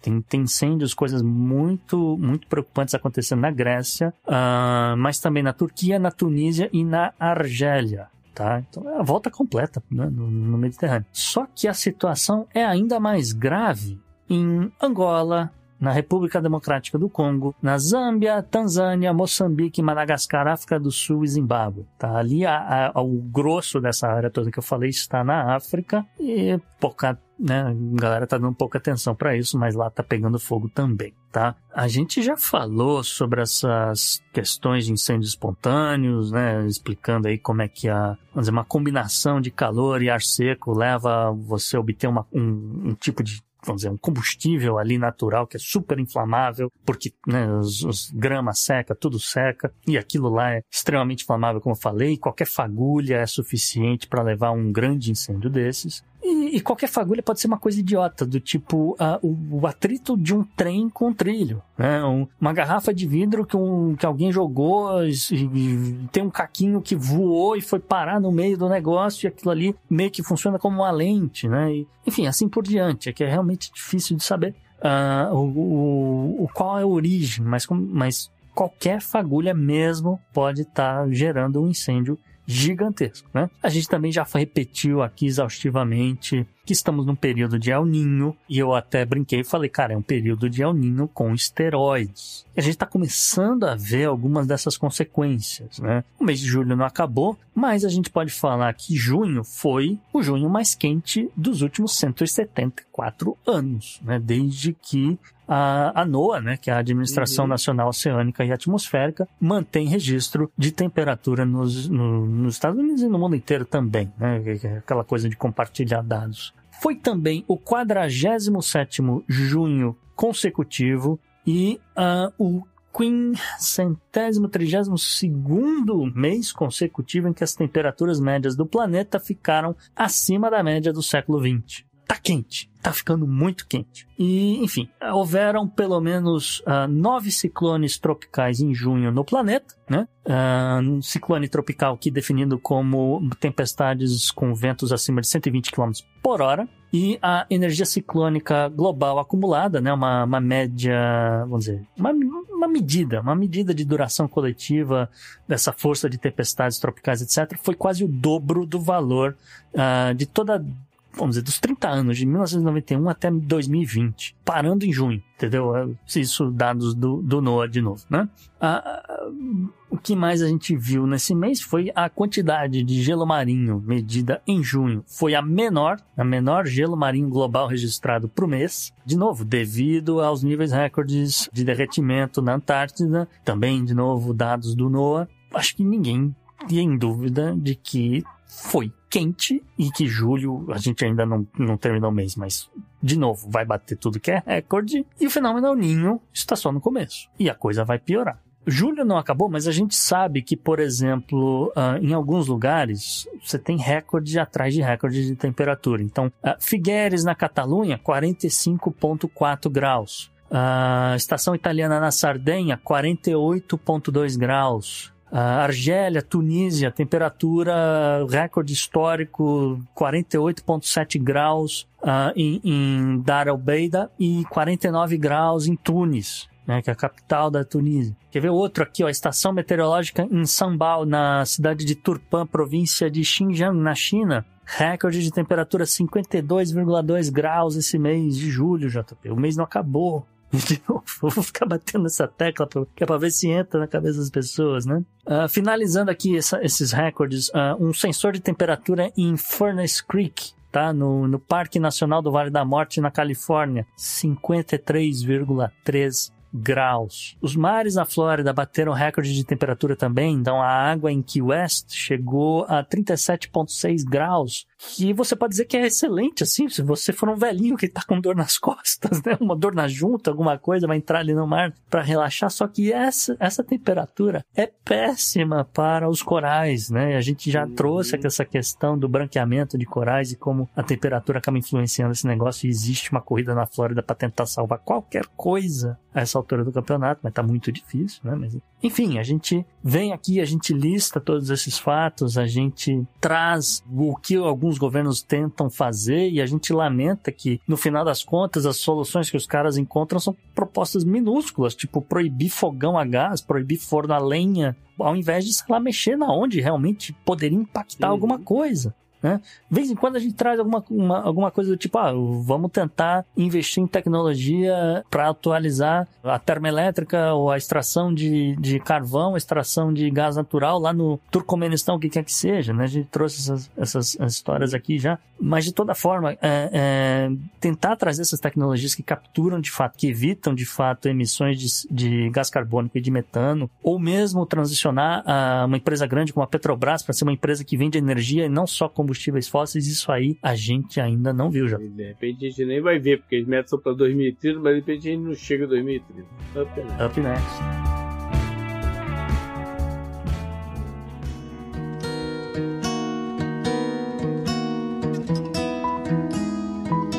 Tem, tem incêndios, coisas muito, muito preocupantes acontecendo na Grécia, uh, mas também na Turquia, na Tunísia e na Argélia. Tá? Então é a volta completa né, no, no Mediterrâneo. Só que a situação é ainda mais grave em Angola, na República Democrática do Congo, na Zâmbia, Tanzânia, Moçambique, Madagascar, África do Sul e Zimbábue. Tá? Ali a, a, o grosso dessa área toda que eu falei está na África e pouca né? A galera tá dando pouca atenção para isso, mas lá tá pegando fogo também, tá? A gente já falou sobre essas questões de incêndios espontâneos, né? Explicando aí como é que a, vamos dizer, uma combinação de calor e ar seco leva você a obter uma, um, um tipo de vamos dizer, um combustível ali natural que é super inflamável, porque né, os, os seca, tudo seca, e aquilo lá é extremamente inflamável, como eu falei, qualquer fagulha é suficiente para levar um grande incêndio desses. E, e, qualquer fagulha pode ser uma coisa idiota, do tipo uh, o, o, atrito de um trem com um trilho. Né? Um, uma garrafa de vidro que, um, que alguém jogou e, e, tem um caquinho que voou e foi parar no meio do negócio e aquilo ali meio que funciona como uma lente. Né? E, enfim, assim por diante. É que é realmente difícil de saber uh, o, o, qual é a origem, mas, mas qualquer fagulha mesmo pode estar tá gerando um incêndio gigantesco, né? A gente também já repetiu aqui exaustivamente que estamos num período de El Ninho, e eu até brinquei e falei, cara, é um período de El Ninho com esteroides. E a gente está começando a ver algumas dessas consequências, né? O mês de julho não acabou, mas a gente pode falar que junho foi o junho mais quente dos últimos 174 anos, né? Desde que a, a NOAA, né, que é a Administração uhum. Nacional Oceânica e Atmosférica, mantém registro de temperatura nos, no, nos Estados Unidos e no mundo inteiro também, né, é aquela coisa de compartilhar dados. Foi também o 47º junho consecutivo e uh, o quinquagésimo trigésimo segundo mês consecutivo em que as temperaturas médias do planeta ficaram acima da média do século XX. Tá quente, tá ficando muito quente. E, enfim, houveram pelo menos uh, nove ciclones tropicais em junho no planeta, né? Uh, um ciclone tropical que definido como tempestades com ventos acima de 120 km por hora. E a energia ciclônica global acumulada, né? Uma, uma média, vamos dizer, uma, uma medida, uma medida de duração coletiva dessa força de tempestades tropicais, etc., foi quase o dobro do valor uh, de toda vamos dizer, dos 30 anos, de 1991 até 2020, parando em junho, entendeu? Isso dados do, do NOAA de novo, né? Ah, o que mais a gente viu nesse mês foi a quantidade de gelo marinho medida em junho. Foi a menor, a menor gelo marinho global registrado para o mês. De novo, devido aos níveis recordes de derretimento na Antártida. Também, de novo, dados do NOAA. Acho que ninguém tem dúvida de que foi quente e que julho a gente ainda não, não terminou o mês, mas de novo vai bater tudo que é recorde e o fenômeno Ninho está só no começo e a coisa vai piorar. Julho não acabou, mas a gente sabe que, por exemplo, uh, em alguns lugares você tem recorde atrás de recorde de temperatura. Então, uh, Figueres na Catalunha, 45,4 graus. Uh, estação italiana na Sardenha, 48,2 graus. Argélia, Tunísia, temperatura recorde histórico 48,7 graus uh, em, em Dar el Beida e 49 graus em Tunis, né, que é a capital da Tunísia. Quer ver outro aqui, ó, a estação meteorológica em Sambal, na cidade de Turpan, província de Xinjiang, na China. Recorde de temperatura 52,2 graus esse mês de julho, JP. O mês não acabou. Novo, vou ficar batendo nessa tecla que é pra ver se entra na cabeça das pessoas, né? Uh, finalizando aqui essa, esses recordes, uh, um sensor de temperatura em Furnace Creek, tá? No, no Parque Nacional do Vale da Morte, na Califórnia, 53,3 graus. Os mares na Flórida bateram recorde de temperatura também, então a água em Key West chegou a 37,6 graus, que você pode dizer que é excelente, assim, se você for um velhinho que tá com dor nas costas, né, uma dor na junta, alguma coisa, vai entrar ali no mar para relaxar, só que essa, essa temperatura é péssima para os corais, né, a gente já uhum. trouxe essa questão do branqueamento de corais e como a temperatura acaba influenciando esse negócio e existe uma corrida na Flórida para tentar salvar qualquer coisa a essa altura do campeonato, mas tá muito difícil, né, mas enfim, a gente vem aqui, a gente lista todos esses fatos, a gente traz o que alguns governos tentam fazer e a gente lamenta que, no final das contas, as soluções que os caras encontram são propostas minúsculas, tipo proibir fogão a gás, proibir forno a lenha, ao invés de, sei lá, mexer na onde realmente poderia impactar uhum. alguma coisa. Né? De vez em quando a gente traz alguma, uma, alguma coisa do tipo, ah, vamos tentar investir em tecnologia para atualizar a termoelétrica ou a extração de, de carvão, a extração de gás natural lá no Turcomenistão, o que quer que seja. Né? A gente trouxe essas, essas histórias aqui já. Mas de toda forma, é, é, tentar trazer essas tecnologias que capturam de fato, que evitam de fato emissões de, de gás carbônico e de metano, ou mesmo transicionar a uma empresa grande como a Petrobras para ser uma empresa que vende energia e não só como combustíveis fósseis, isso aí a gente ainda não viu já. De repente a gente nem vai ver, porque as metas são para 2030, mas de repente a gente não chega a 2030. Up next. Up next.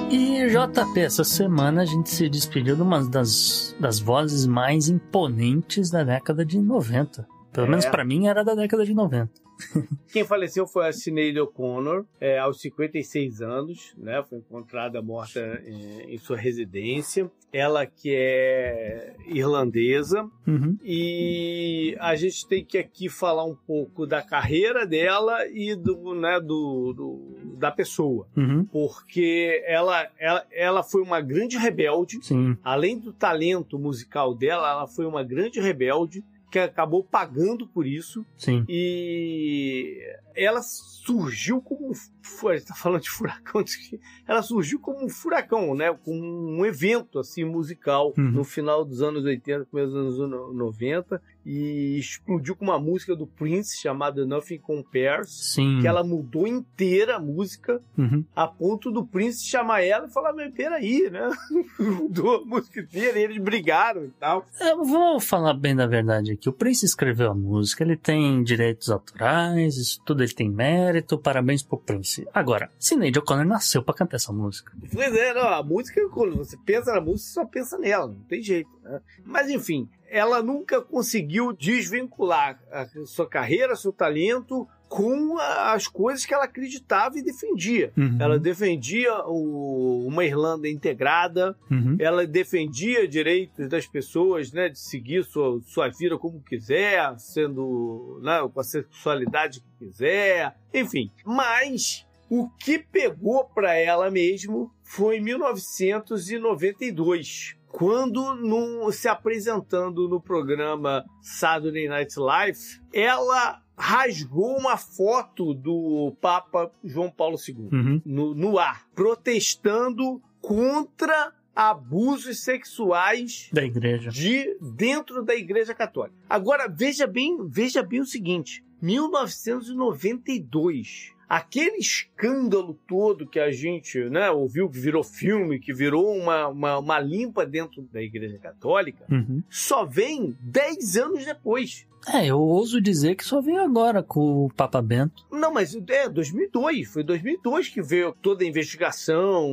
E JP, essa semana a gente se despediu de uma das, das vozes mais imponentes da década de 90. Pelo é. menos para mim era da década de 90. Quem faleceu foi a Sinead O'Connor, é, aos 56 anos, né? Foi encontrada morta em, em sua residência. Ela que é irlandesa. Uhum. E a gente tem que aqui falar um pouco da carreira dela e do, né, do, do da pessoa. Uhum. Porque ela, ela, ela foi uma grande rebelde. Sim. Além do talento musical dela, ela foi uma grande rebelde que acabou pagando por isso. Sim. E ela surgiu como. A gente tá falando de furacão. Ela surgiu como um furacão, né? Com um evento assim musical Uhum. no final dos anos 80, começo dos anos 90. E explodiu com uma música do Prince chamada Nothing Compares. Sim. Que ela mudou inteira a música Uhum. a ponto do Prince chamar ela e falar: Mas peraí, né? Mudou a música inteira e eles brigaram e tal. Eu vou falar bem da verdade aqui. O Prince escreveu a música, ele tem direitos autorais, isso tudo ele tem mérito, parabéns pro Prince. Agora, Sinead O'Connor nasceu pra cantar essa música. Pois é, não, a música, quando você pensa na música, você só pensa nela, não tem jeito. né? Mas enfim, ela nunca conseguiu desvincular a sua carreira, seu talento com as coisas que ela acreditava e defendia. Uhum. Ela defendia o- uma Irlanda integrada, Uhum. ela defendia direitos das pessoas, né, de seguir sua, sua vida como quiser, sendo, né, com a sexualidade que quiser, enfim. Mas o que pegou para ela mesmo foi em 1992, quando se apresentando no programa Saturday Night Live, ela rasgou uma foto do Papa João Paulo II Uhum. no, no ar, protestando contra abusos sexuais Da igreja. de dentro da Igreja Católica. Agora veja bem, veja bem o seguinte: 1992. Aquele escândalo todo que a gente né, ouviu, que virou filme, que virou uma, uma, uma limpa dentro da Igreja Católica, Uhum. só vem 10 anos depois. É, eu ouso dizer que só veio agora com o Papa Bento. Não, mas é 2002. Foi 2002 que veio toda a investigação,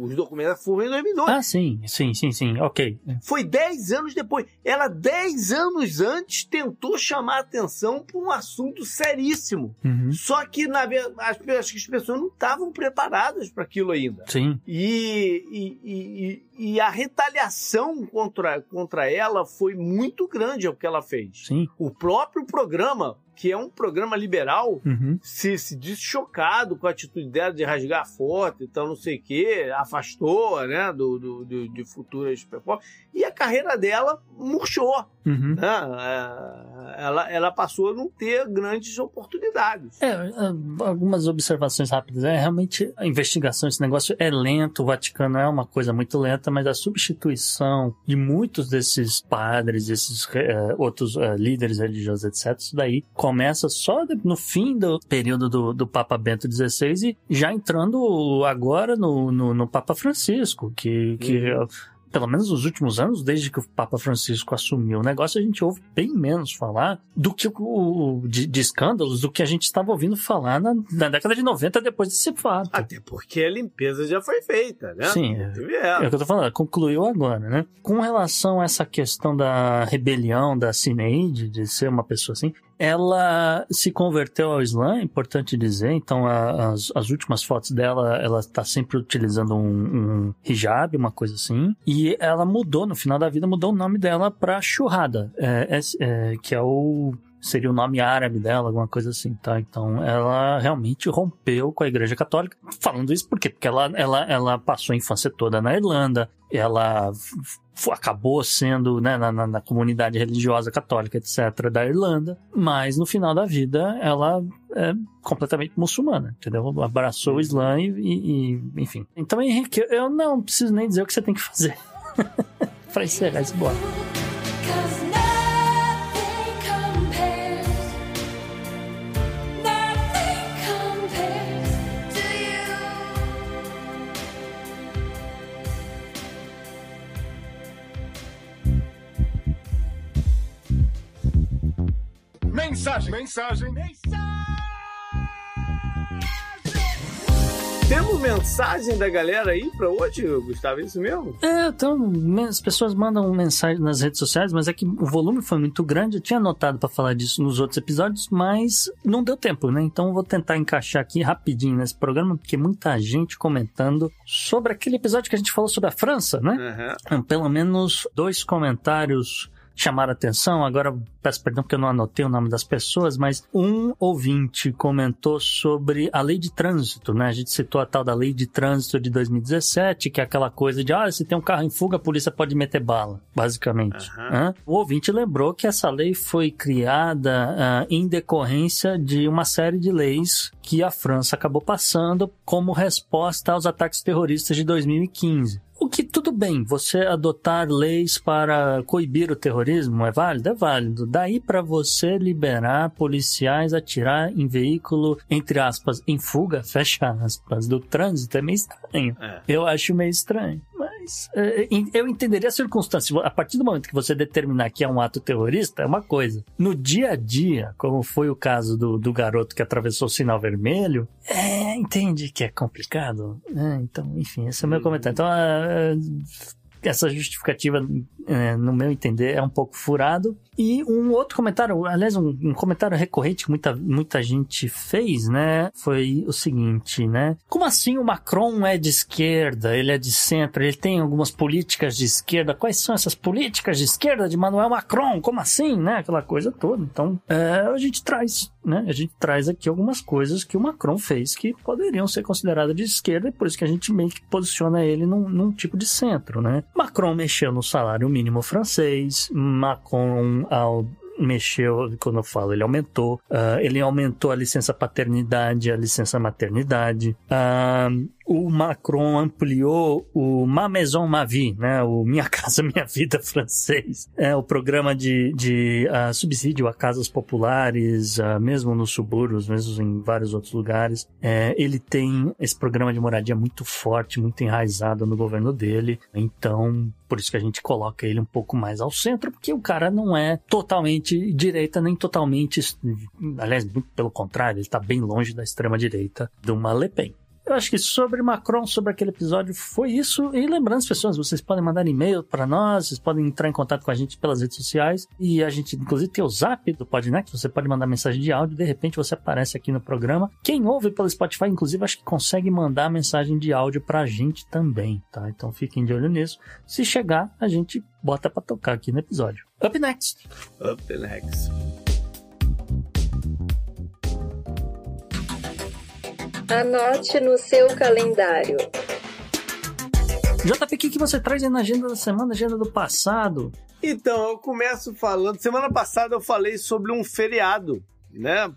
os documentos foram em 2002. Ah, sim, sim, sim, sim, ok. Foi 10 anos depois. Ela, 10 anos antes, tentou chamar a atenção para um assunto seríssimo. Uhum. Só que, na verdade, as, acho que as pessoas não estavam preparadas para aquilo ainda. Sim. E, e, e, e- e a retaliação contra, contra ela foi muito grande, é o que ela fez. Sim. O próprio programa, que é um programa liberal, Uhum. se, se disse chocado com a atitude dela de rasgar a foto e tal, não sei o quê, afastou, né, do, do, do- de futuras performances, e a carreira dela murchou, Uhum. né, É, ela, ela passou a não ter grandes oportunidades. É, é, algumas observações rápidas. É, realmente, a investigação, esse negócio é lento, o Vaticano é uma coisa muito lenta, mas a substituição de muitos desses padres, esses é, outros é, líderes religiosos, etc., isso daí começa só no fim do período do, do Papa Bento XVI e já entrando agora no, no, no Papa Francisco, que, que pelo menos nos últimos anos, desde que o Papa Francisco assumiu o negócio, a gente ouve bem menos falar do que o, de, de escândalos do que a gente estava ouvindo falar na, na década de 90 depois desse fato. Até porque a limpeza já foi feita, né? Sim, é. É o que eu tô falando, concluiu agora, né? Com relação a essa questão da rebelião da Cineide, de ser uma pessoa assim, ela se converteu ao Islã, é importante dizer, então a- as, as últimas fotos dela, ela tá sempre utilizando um, um hijab, uma coisa assim, e ela mudou, no final da vida, mudou o nome dela pra Shurrada, é, é- é, que é o seria o nome árabe dela, alguma coisa assim, tá? Então ela realmente rompeu com a Igreja Católica. Falando isso por quê? Porque ela, ela, ela passou a infância toda na Irlanda, ela acabou sendo né, na, na- na comunidade religiosa católica, etc., da Irlanda, mas no final da vida ela é completamente muçulmana, entendeu? Abraçou o Islã e, e- e- enfim. Então, Henrique, eu não preciso nem dizer o que você tem que fazer para encerrar esse bloco. Mensagem, mensagem, Temos mensagem da galera aí pra hoje, Gustavo? É isso mesmo? É, então, as pessoas mandam mensagem nas redes sociais, mas é que o volume foi muito grande. Eu tinha anotado pra falar disso nos outros episódios, mas não deu tempo, né? Então eu vou tentar encaixar aqui rapidinho nesse programa, porque muita gente comentando sobre aquele episódio que a gente falou sobre a França, né? Então, Pelo menos dois comentários chamaram a atenção. Agora peço perdão porque eu não anotei o nome das pessoas, mas um ouvinte comentou sobre a lei de trânsito, né? A gente citou a tal da lei de trânsito de 2017, que é aquela coisa de, ah, se tem um carro em fuga, a polícia pode meter bala, basicamente. Hã? O ouvinte lembrou que essa lei foi criada ah, em decorrência de uma série de leis que a França acabou passando como resposta aos ataques terroristas de 2015. O que tudo bem, você adotar leis para coibir o terrorismo é válido? É válido. Daí para você liberar policiais atirar em veículo, entre aspas, em fuga, fecha aspas, do trânsito é meio estranho. É. Eu acho meio estranho. Mas é, eu entenderia a circunstância. A partir do momento que você determinar que é um ato terrorista, é uma coisa. No dia a dia, como foi o caso do, do garoto que atravessou o sinal vermelho, é, entende que é complicado. né? então, enfim, esse é o meu comentário. Então, é, essa justificativa, é, no meu entender, é um pouco furado. E um outro comentário, aliás, um, um comentário recorrente que muita, muita gente fez, né? Foi o seguinte, né? Como assim o Macron é de esquerda? Ele é de centro? Ele tem algumas políticas de esquerda? Quais são essas políticas de esquerda de Manuel Macron? Como assim, né? Aquela coisa toda. Então, é, a gente traz, né? A gente traz aqui algumas coisas que o Macron fez que poderiam ser consideradas de esquerda e por isso que a gente meio que posiciona ele num, num tipo de centro, né? Macron mexeu no salário mínimo francês, Macron ao mexeu, quando eu falo, ele aumentou, ah, ele aumentou a licença paternidade, a licença maternidade, Ah, o Macron ampliou o Ma Maison Ma Vie, né, o Minha Casa Minha Vida francês, é o programa de, de ah, subsídio a casas populares, ah, mesmo nos subúrbios, mesmo em vários outros lugares. É, ele tem esse programa de moradia muito forte, muito enraizado no governo dele, então por isso que a gente coloca ele um pouco mais ao centro, porque o cara não é totalmente direita, nem totalmente. Aliás, pelo contrário, ele está bem longe da extrema-direita de uma Le Pen. Eu acho que sobre Macron, sobre aquele episódio, foi isso. E lembrando as pessoas, vocês podem mandar e-mail para nós, vocês podem entrar em contato com a gente pelas redes sociais. E a gente, inclusive, tem o zap do Podnext, você pode mandar mensagem de áudio, de repente você aparece aqui no programa. Quem ouve pelo Spotify, inclusive, acho que consegue mandar mensagem de áudio pra gente também, tá? Então fiquem de olho nisso. Se chegar, a gente bota pra tocar aqui no episódio. Up next! Up next. Anote no seu calendário. JP, o que, que você traz aí na agenda da semana, agenda do passado? Então, eu começo falando. Semana passada eu falei sobre um feriado, né,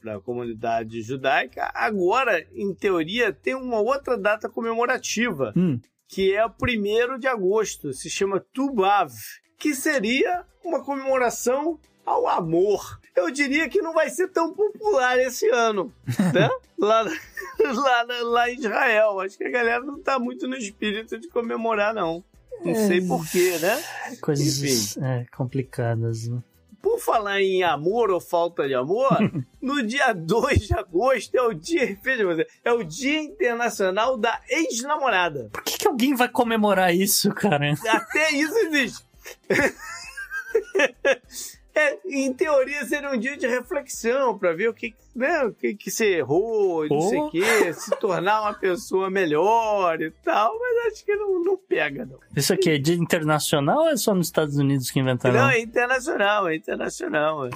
para a comunidade judaica. Agora, em teoria, tem uma outra data comemorativa, Hum, que é o 1 de agosto. Se chama Tubav, que seria uma comemoração ao amor. Eu diria que não vai ser tão popular esse ano, né? lá, lá, lá em Israel. Acho que a galera não tá muito no espírito de comemorar, não. Não sei porquê, né? coisas é, complicadas. Né? Por falar em amor ou falta de amor, no dia 2 de agosto é o dia, veja você, é o Dia Internacional da Ex-Namorada. Por que, que alguém vai comemorar isso, cara? Até isso existe. É, em teoria seria um dia de reflexão para ver o que, né, o que, que você errou, não sei o quê, se tornar uma pessoa melhor e tal, mas acho que não, não pega, não. Isso aqui é dia internacional ou é só nos Estados Unidos que inventaram? Não, é internacional, é internacional. é.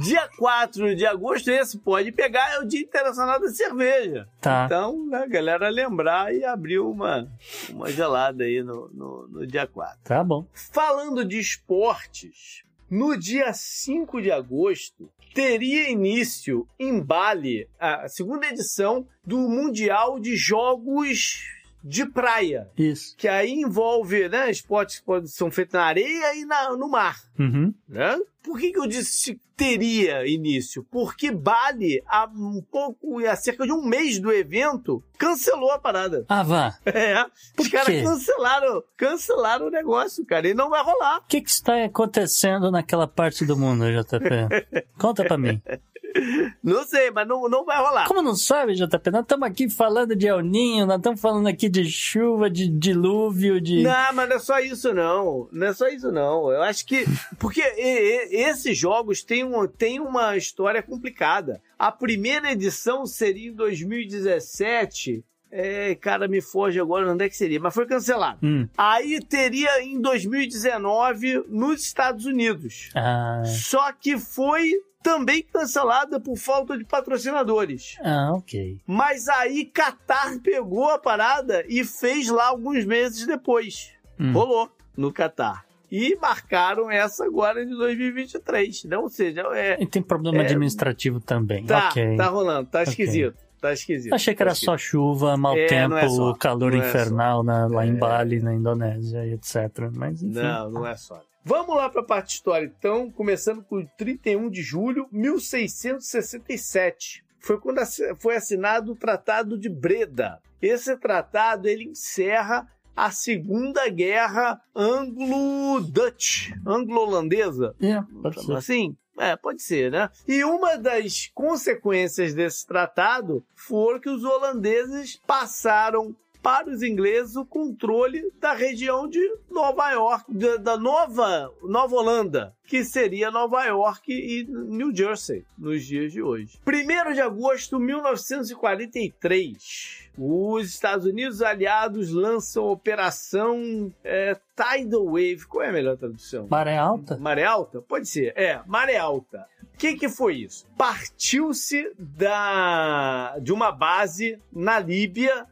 Dia 4 de agosto, esse pode pegar, é o Dia Internacional da Cerveja. Tá. Então, né, a galera lembrar e abrir uma, uma gelada aí no, no, no dia 4. Tá bom. Falando de esportes, no dia 5 de agosto teria início em Bali a segunda edição do Mundial de Jogos de Praia. Isso. Que aí envolve né, esportes que são feitos na areia e na- no mar. Uhum. Né? Por que, que eu disse que teria início? Porque Bali, há um pouco, há cerca de um mês do evento, cancelou a parada. Ah, vá. É, Por os caras cancelaram, cancelaram o negócio, cara, e não vai rolar. O que, que está acontecendo naquela parte do mundo, JP? Conta pra mim. Não sei, mas não, não vai rolar. Como não sabe, JP? Nós estamos aqui falando de El Ninho, nós estamos falando aqui de chuva, de dilúvio, de. Não, mas não é só isso, não. Não é só isso, não. Eu acho que. Porque esses jogos têm, um, têm uma história complicada. A primeira edição seria em 2017. É, cara, me foge agora onde é que seria, mas foi cancelado. Hum. Aí teria em 2019 nos Estados Unidos. Ah, Só que foi também cancelada por falta de patrocinadores. ah, ok. Mas aí Qatar pegou a parada e fez lá alguns meses depois. Hum. Rolou no Qatar. E marcaram essa agora de 2023. Né? Ou seja, é, E tem problema É. administrativo também. tá, ok. tá rolando, tá Ok. esquisito. Tá esquisito. Achei que era tá só chuva, mau É, tempo, não é só. calor é infernal na- lá em É. Bali, na Indonésia, e etc. Mas enfim. Não, não é só. Vamos lá para a parte história, então, começando com 31 de julho de 1667. Foi quando foi assinado o Tratado de Breda. Esse tratado ele encerra a Segunda Guerra Anglo-Dutch, anglo-holandesa, É, pode ser. assim? É, pode ser, né? E uma das consequências desse tratado foram que os holandeses passaram para os ingleses o controle da região de Nova York, da, Nova, Nova Holanda, que seria Nova York e New Jersey nos dias de hoje. 1 de agosto de 1943, os Estados Unidos aliados lançam a Operação é, Tidal Wave. Qual é a melhor tradução? Maré alta? Maré alta? Pode ser. É, maré alta. O que, que foi isso? Partiu-se da de uma base na Líbia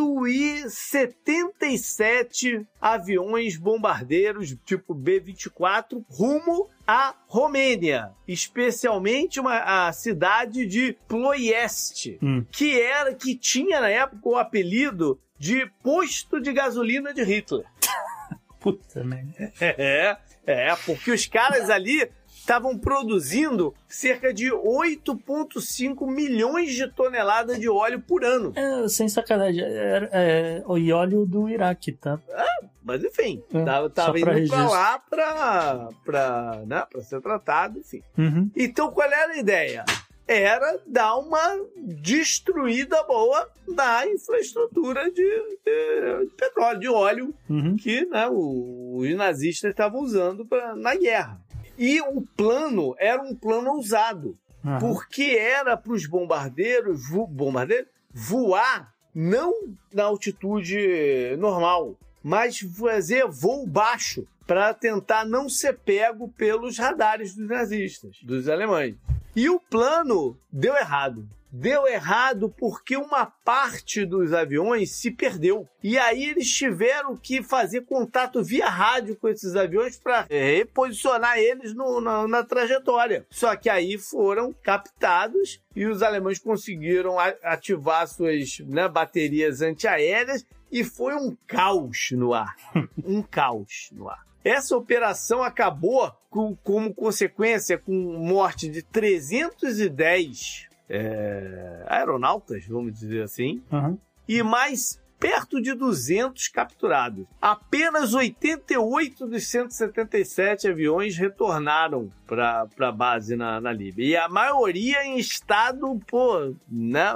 177 aviões bombardeiros tipo B-24 rumo à Romênia, especialmente uma, a cidade de Ploieste, Hum. que era que tinha na época o apelido de posto de gasolina de Hitler. Puta merda. É, é, porque os caras ali estavam produzindo cerca de 8,5 milhões de toneladas de óleo por ano. É, sem sacanagem. É, é, o óleo do Iraque, tá? Mas enfim, É, tava, tava indo pra registro. lá pra, pra, né, pra ser tratado, enfim. Uhum. Então qual era a ideia? Era dar uma destruída boa na infraestrutura de, de- de petróleo, de óleo Uhum. que né, os nazistas estavam usando pra, na guerra. E o plano era um plano ousado, Aham. porque era para os bombardeiros, vo- bombardeiros voar não na altitude normal, mas fazer voo baixo para tentar não ser pego pelos radares dos nazistas, dos alemães. E o plano deu errado. Deu errado porque uma parte dos aviões se perdeu. E aí eles tiveram que fazer contato via rádio com esses aviões para reposicionar eles no- na, na trajetória. Só que aí foram captados e os alemães conseguiram ativar suas né, baterias antiaéreas e foi um caos no ar. um caos no ar. Essa operação acabou com- como consequência com morte de 310 é, aeronautas, vamos dizer assim, Uhum. e mais perto de 200 capturados. Apenas 88 dos 177 aviões retornaram para a base na, na Líbia. E a maioria em estado, pô, né,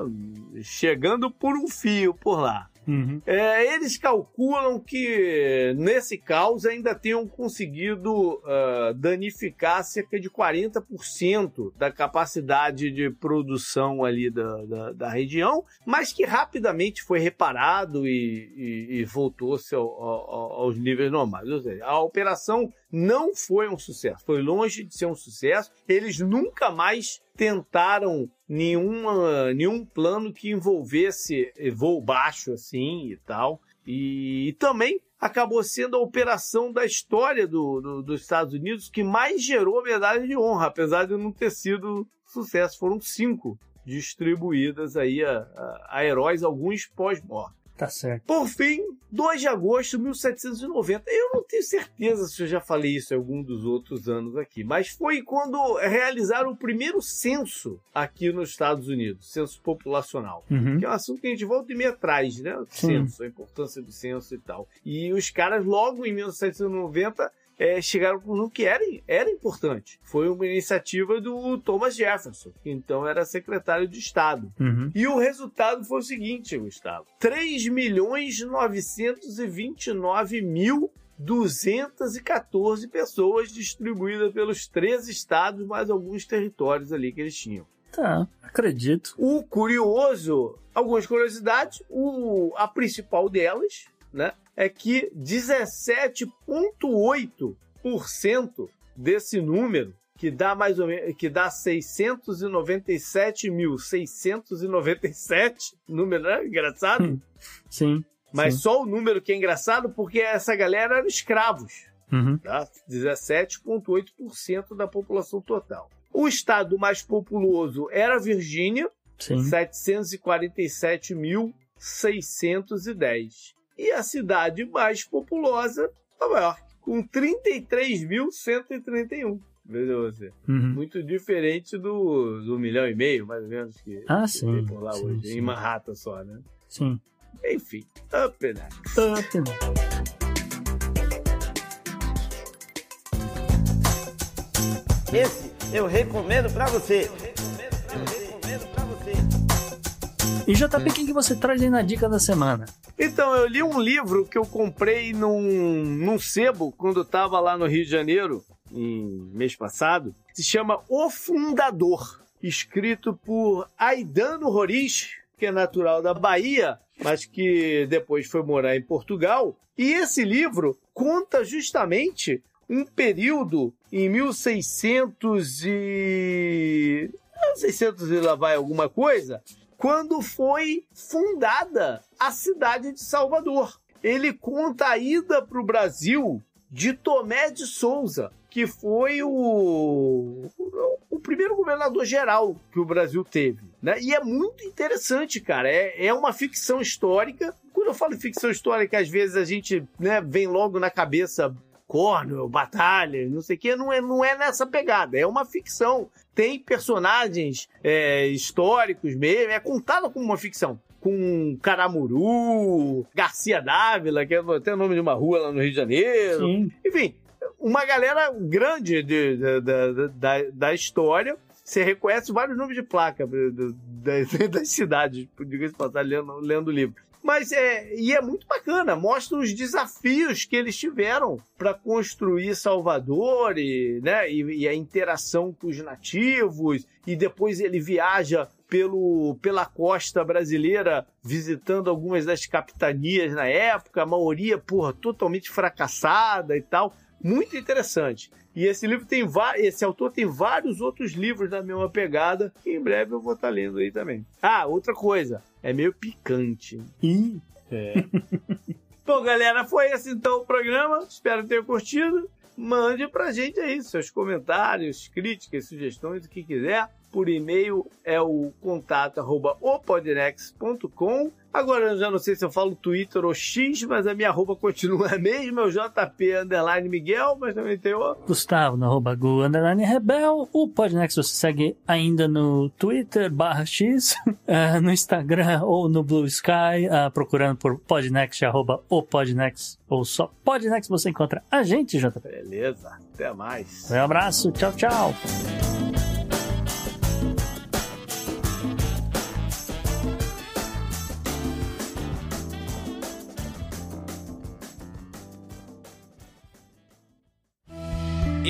chegando por um fio por lá. Uhum. É, eles calculam que nesse caos ainda tenham conseguido ah, danificar cerca de 40% da capacidade de produção ali da, da, da região, mas que rapidamente foi reparado e, e- e voltou-se ao- ao- aos níveis normais. Ou seja, a operação não foi um sucesso, foi longe de ser um sucesso. Eles nunca mais tentaram nenhuma, nenhum plano que envolvesse voo baixo assim e tal. E, também acabou sendo a operação da história do, do- dos Estados Unidos que mais gerou medalha de honra, apesar de não ter sido sucesso. Foram cinco distribuídas aí a, a- a heróis, alguns pós-morte. Tá certo. Por fim, 2 de agosto de 1790. Eu não tenho certeza se eu já falei isso em algum dos outros anos aqui, mas foi quando realizaram o primeiro censo aqui nos Estados Unidos, censo populacional. Uhum. Que é um assunto que a gente volta e meia atrás, né? O Sim. censo, a importância do censo e tal. E os caras, logo em 1790, eh, chegaram com conclusão que era, era importante. Foi uma iniciativa do Thomas Jefferson, que então era secretário de Estado. Uhum. E o resultado foi o seguinte, Gustavo: 3 milhões 929 mil 214 pessoas distribuídas pelos três estados, mais alguns territórios ali que eles tinham. Tá, acredito. O curioso, algumas curiosidades, o, a principal delas, né, é que 17,8% desse número, que dá mais ou menos, que dá 697.697, número né? engraçado, Sim. mas sim. só o número que é engraçado porque essa galera eram escravos Uhum. tá? 17,8% da população total. O estado mais populoso era a Virgínia, Sim. 747.610. E a cidade mais populosa, Nova York, com 33.131. Veja você. Uhum. Muito diferente do, do milhão e meio, mais ou menos, que, Ah, que sim, tem por lá sim, hoje. sim. Em Manhattan só, né? Sim. Enfim, up and down. Tá, tá. Esse eu recomendo pra você. E JP, o que que você traz aí na dica da semana? Então, eu li um livro que eu comprei num, num sebo quando eu tava lá no Rio de Janeiro, em mês passado. Se chama O Fundador, escrito por Aidano Roriz, que é natural da Bahia, mas que depois foi morar em Portugal. E esse livro conta justamente um período em 1600 e... 1600 e lá vai alguma coisa, quando foi fundada a cidade de Salvador. Ele conta a ida para o Brasil de Tomé de Souza, que foi o, o primeiro governador geral que o Brasil teve. Né? E é muito interessante, cara. É, é uma ficção histórica. Quando eu falo ficção histórica, às vezes a gente né, vem logo na cabeça Cornwell, batalha, não sei o que, não é, não é nessa pegada, é uma ficção. Tem personagens é, históricos mesmo, é contada como uma ficção. Com Caramuru, Garcia Dávila, que é até o nome de uma rua lá no Rio de Janeiro. Sim. Enfim, uma galera grande de- de- da- da- da, história. Você reconhece vários nomes de placa das cidades, diga-se de passagem, lendo, lendo o livro. Mas é, e é muito bacana, mostra os desafios que eles tiveram para construir Salvador e, né, e, e a interação com os nativos. E depois ele viaja pelo, pela costa brasileira, visitando algumas das capitanias na época, a maioria, porra, totalmente fracassada e tal. Muito interessante. E esse livro tem esse autor tem vários outros livros da mesma pegada, que em breve eu vou estar lendo aí também. Ah, outra coisa, é meio picante. Ih, Bom, galera, foi esse então o programa. Espero que tenham curtido. Mande pra gente aí seus comentários, críticas, sugestões, o que quiser. Por e-mail é o contato arroba opodnex.com. Agora eu já não sei se eu falo Twitter ou X, mas a minha arroba continua a mesma, é o JP Underline Miguel, mas também tem o Gustavo, no arroba Gu, underline Rebel. O Podnext você segue ainda no Twitter, barra X, eh, no Instagram ou no Blue Sky, ah, procurando por Podnext, arroba o Podnext, ou só Podnext, você encontra a gente, JP. Beleza, até mais. Um abraço, tchau, tchau.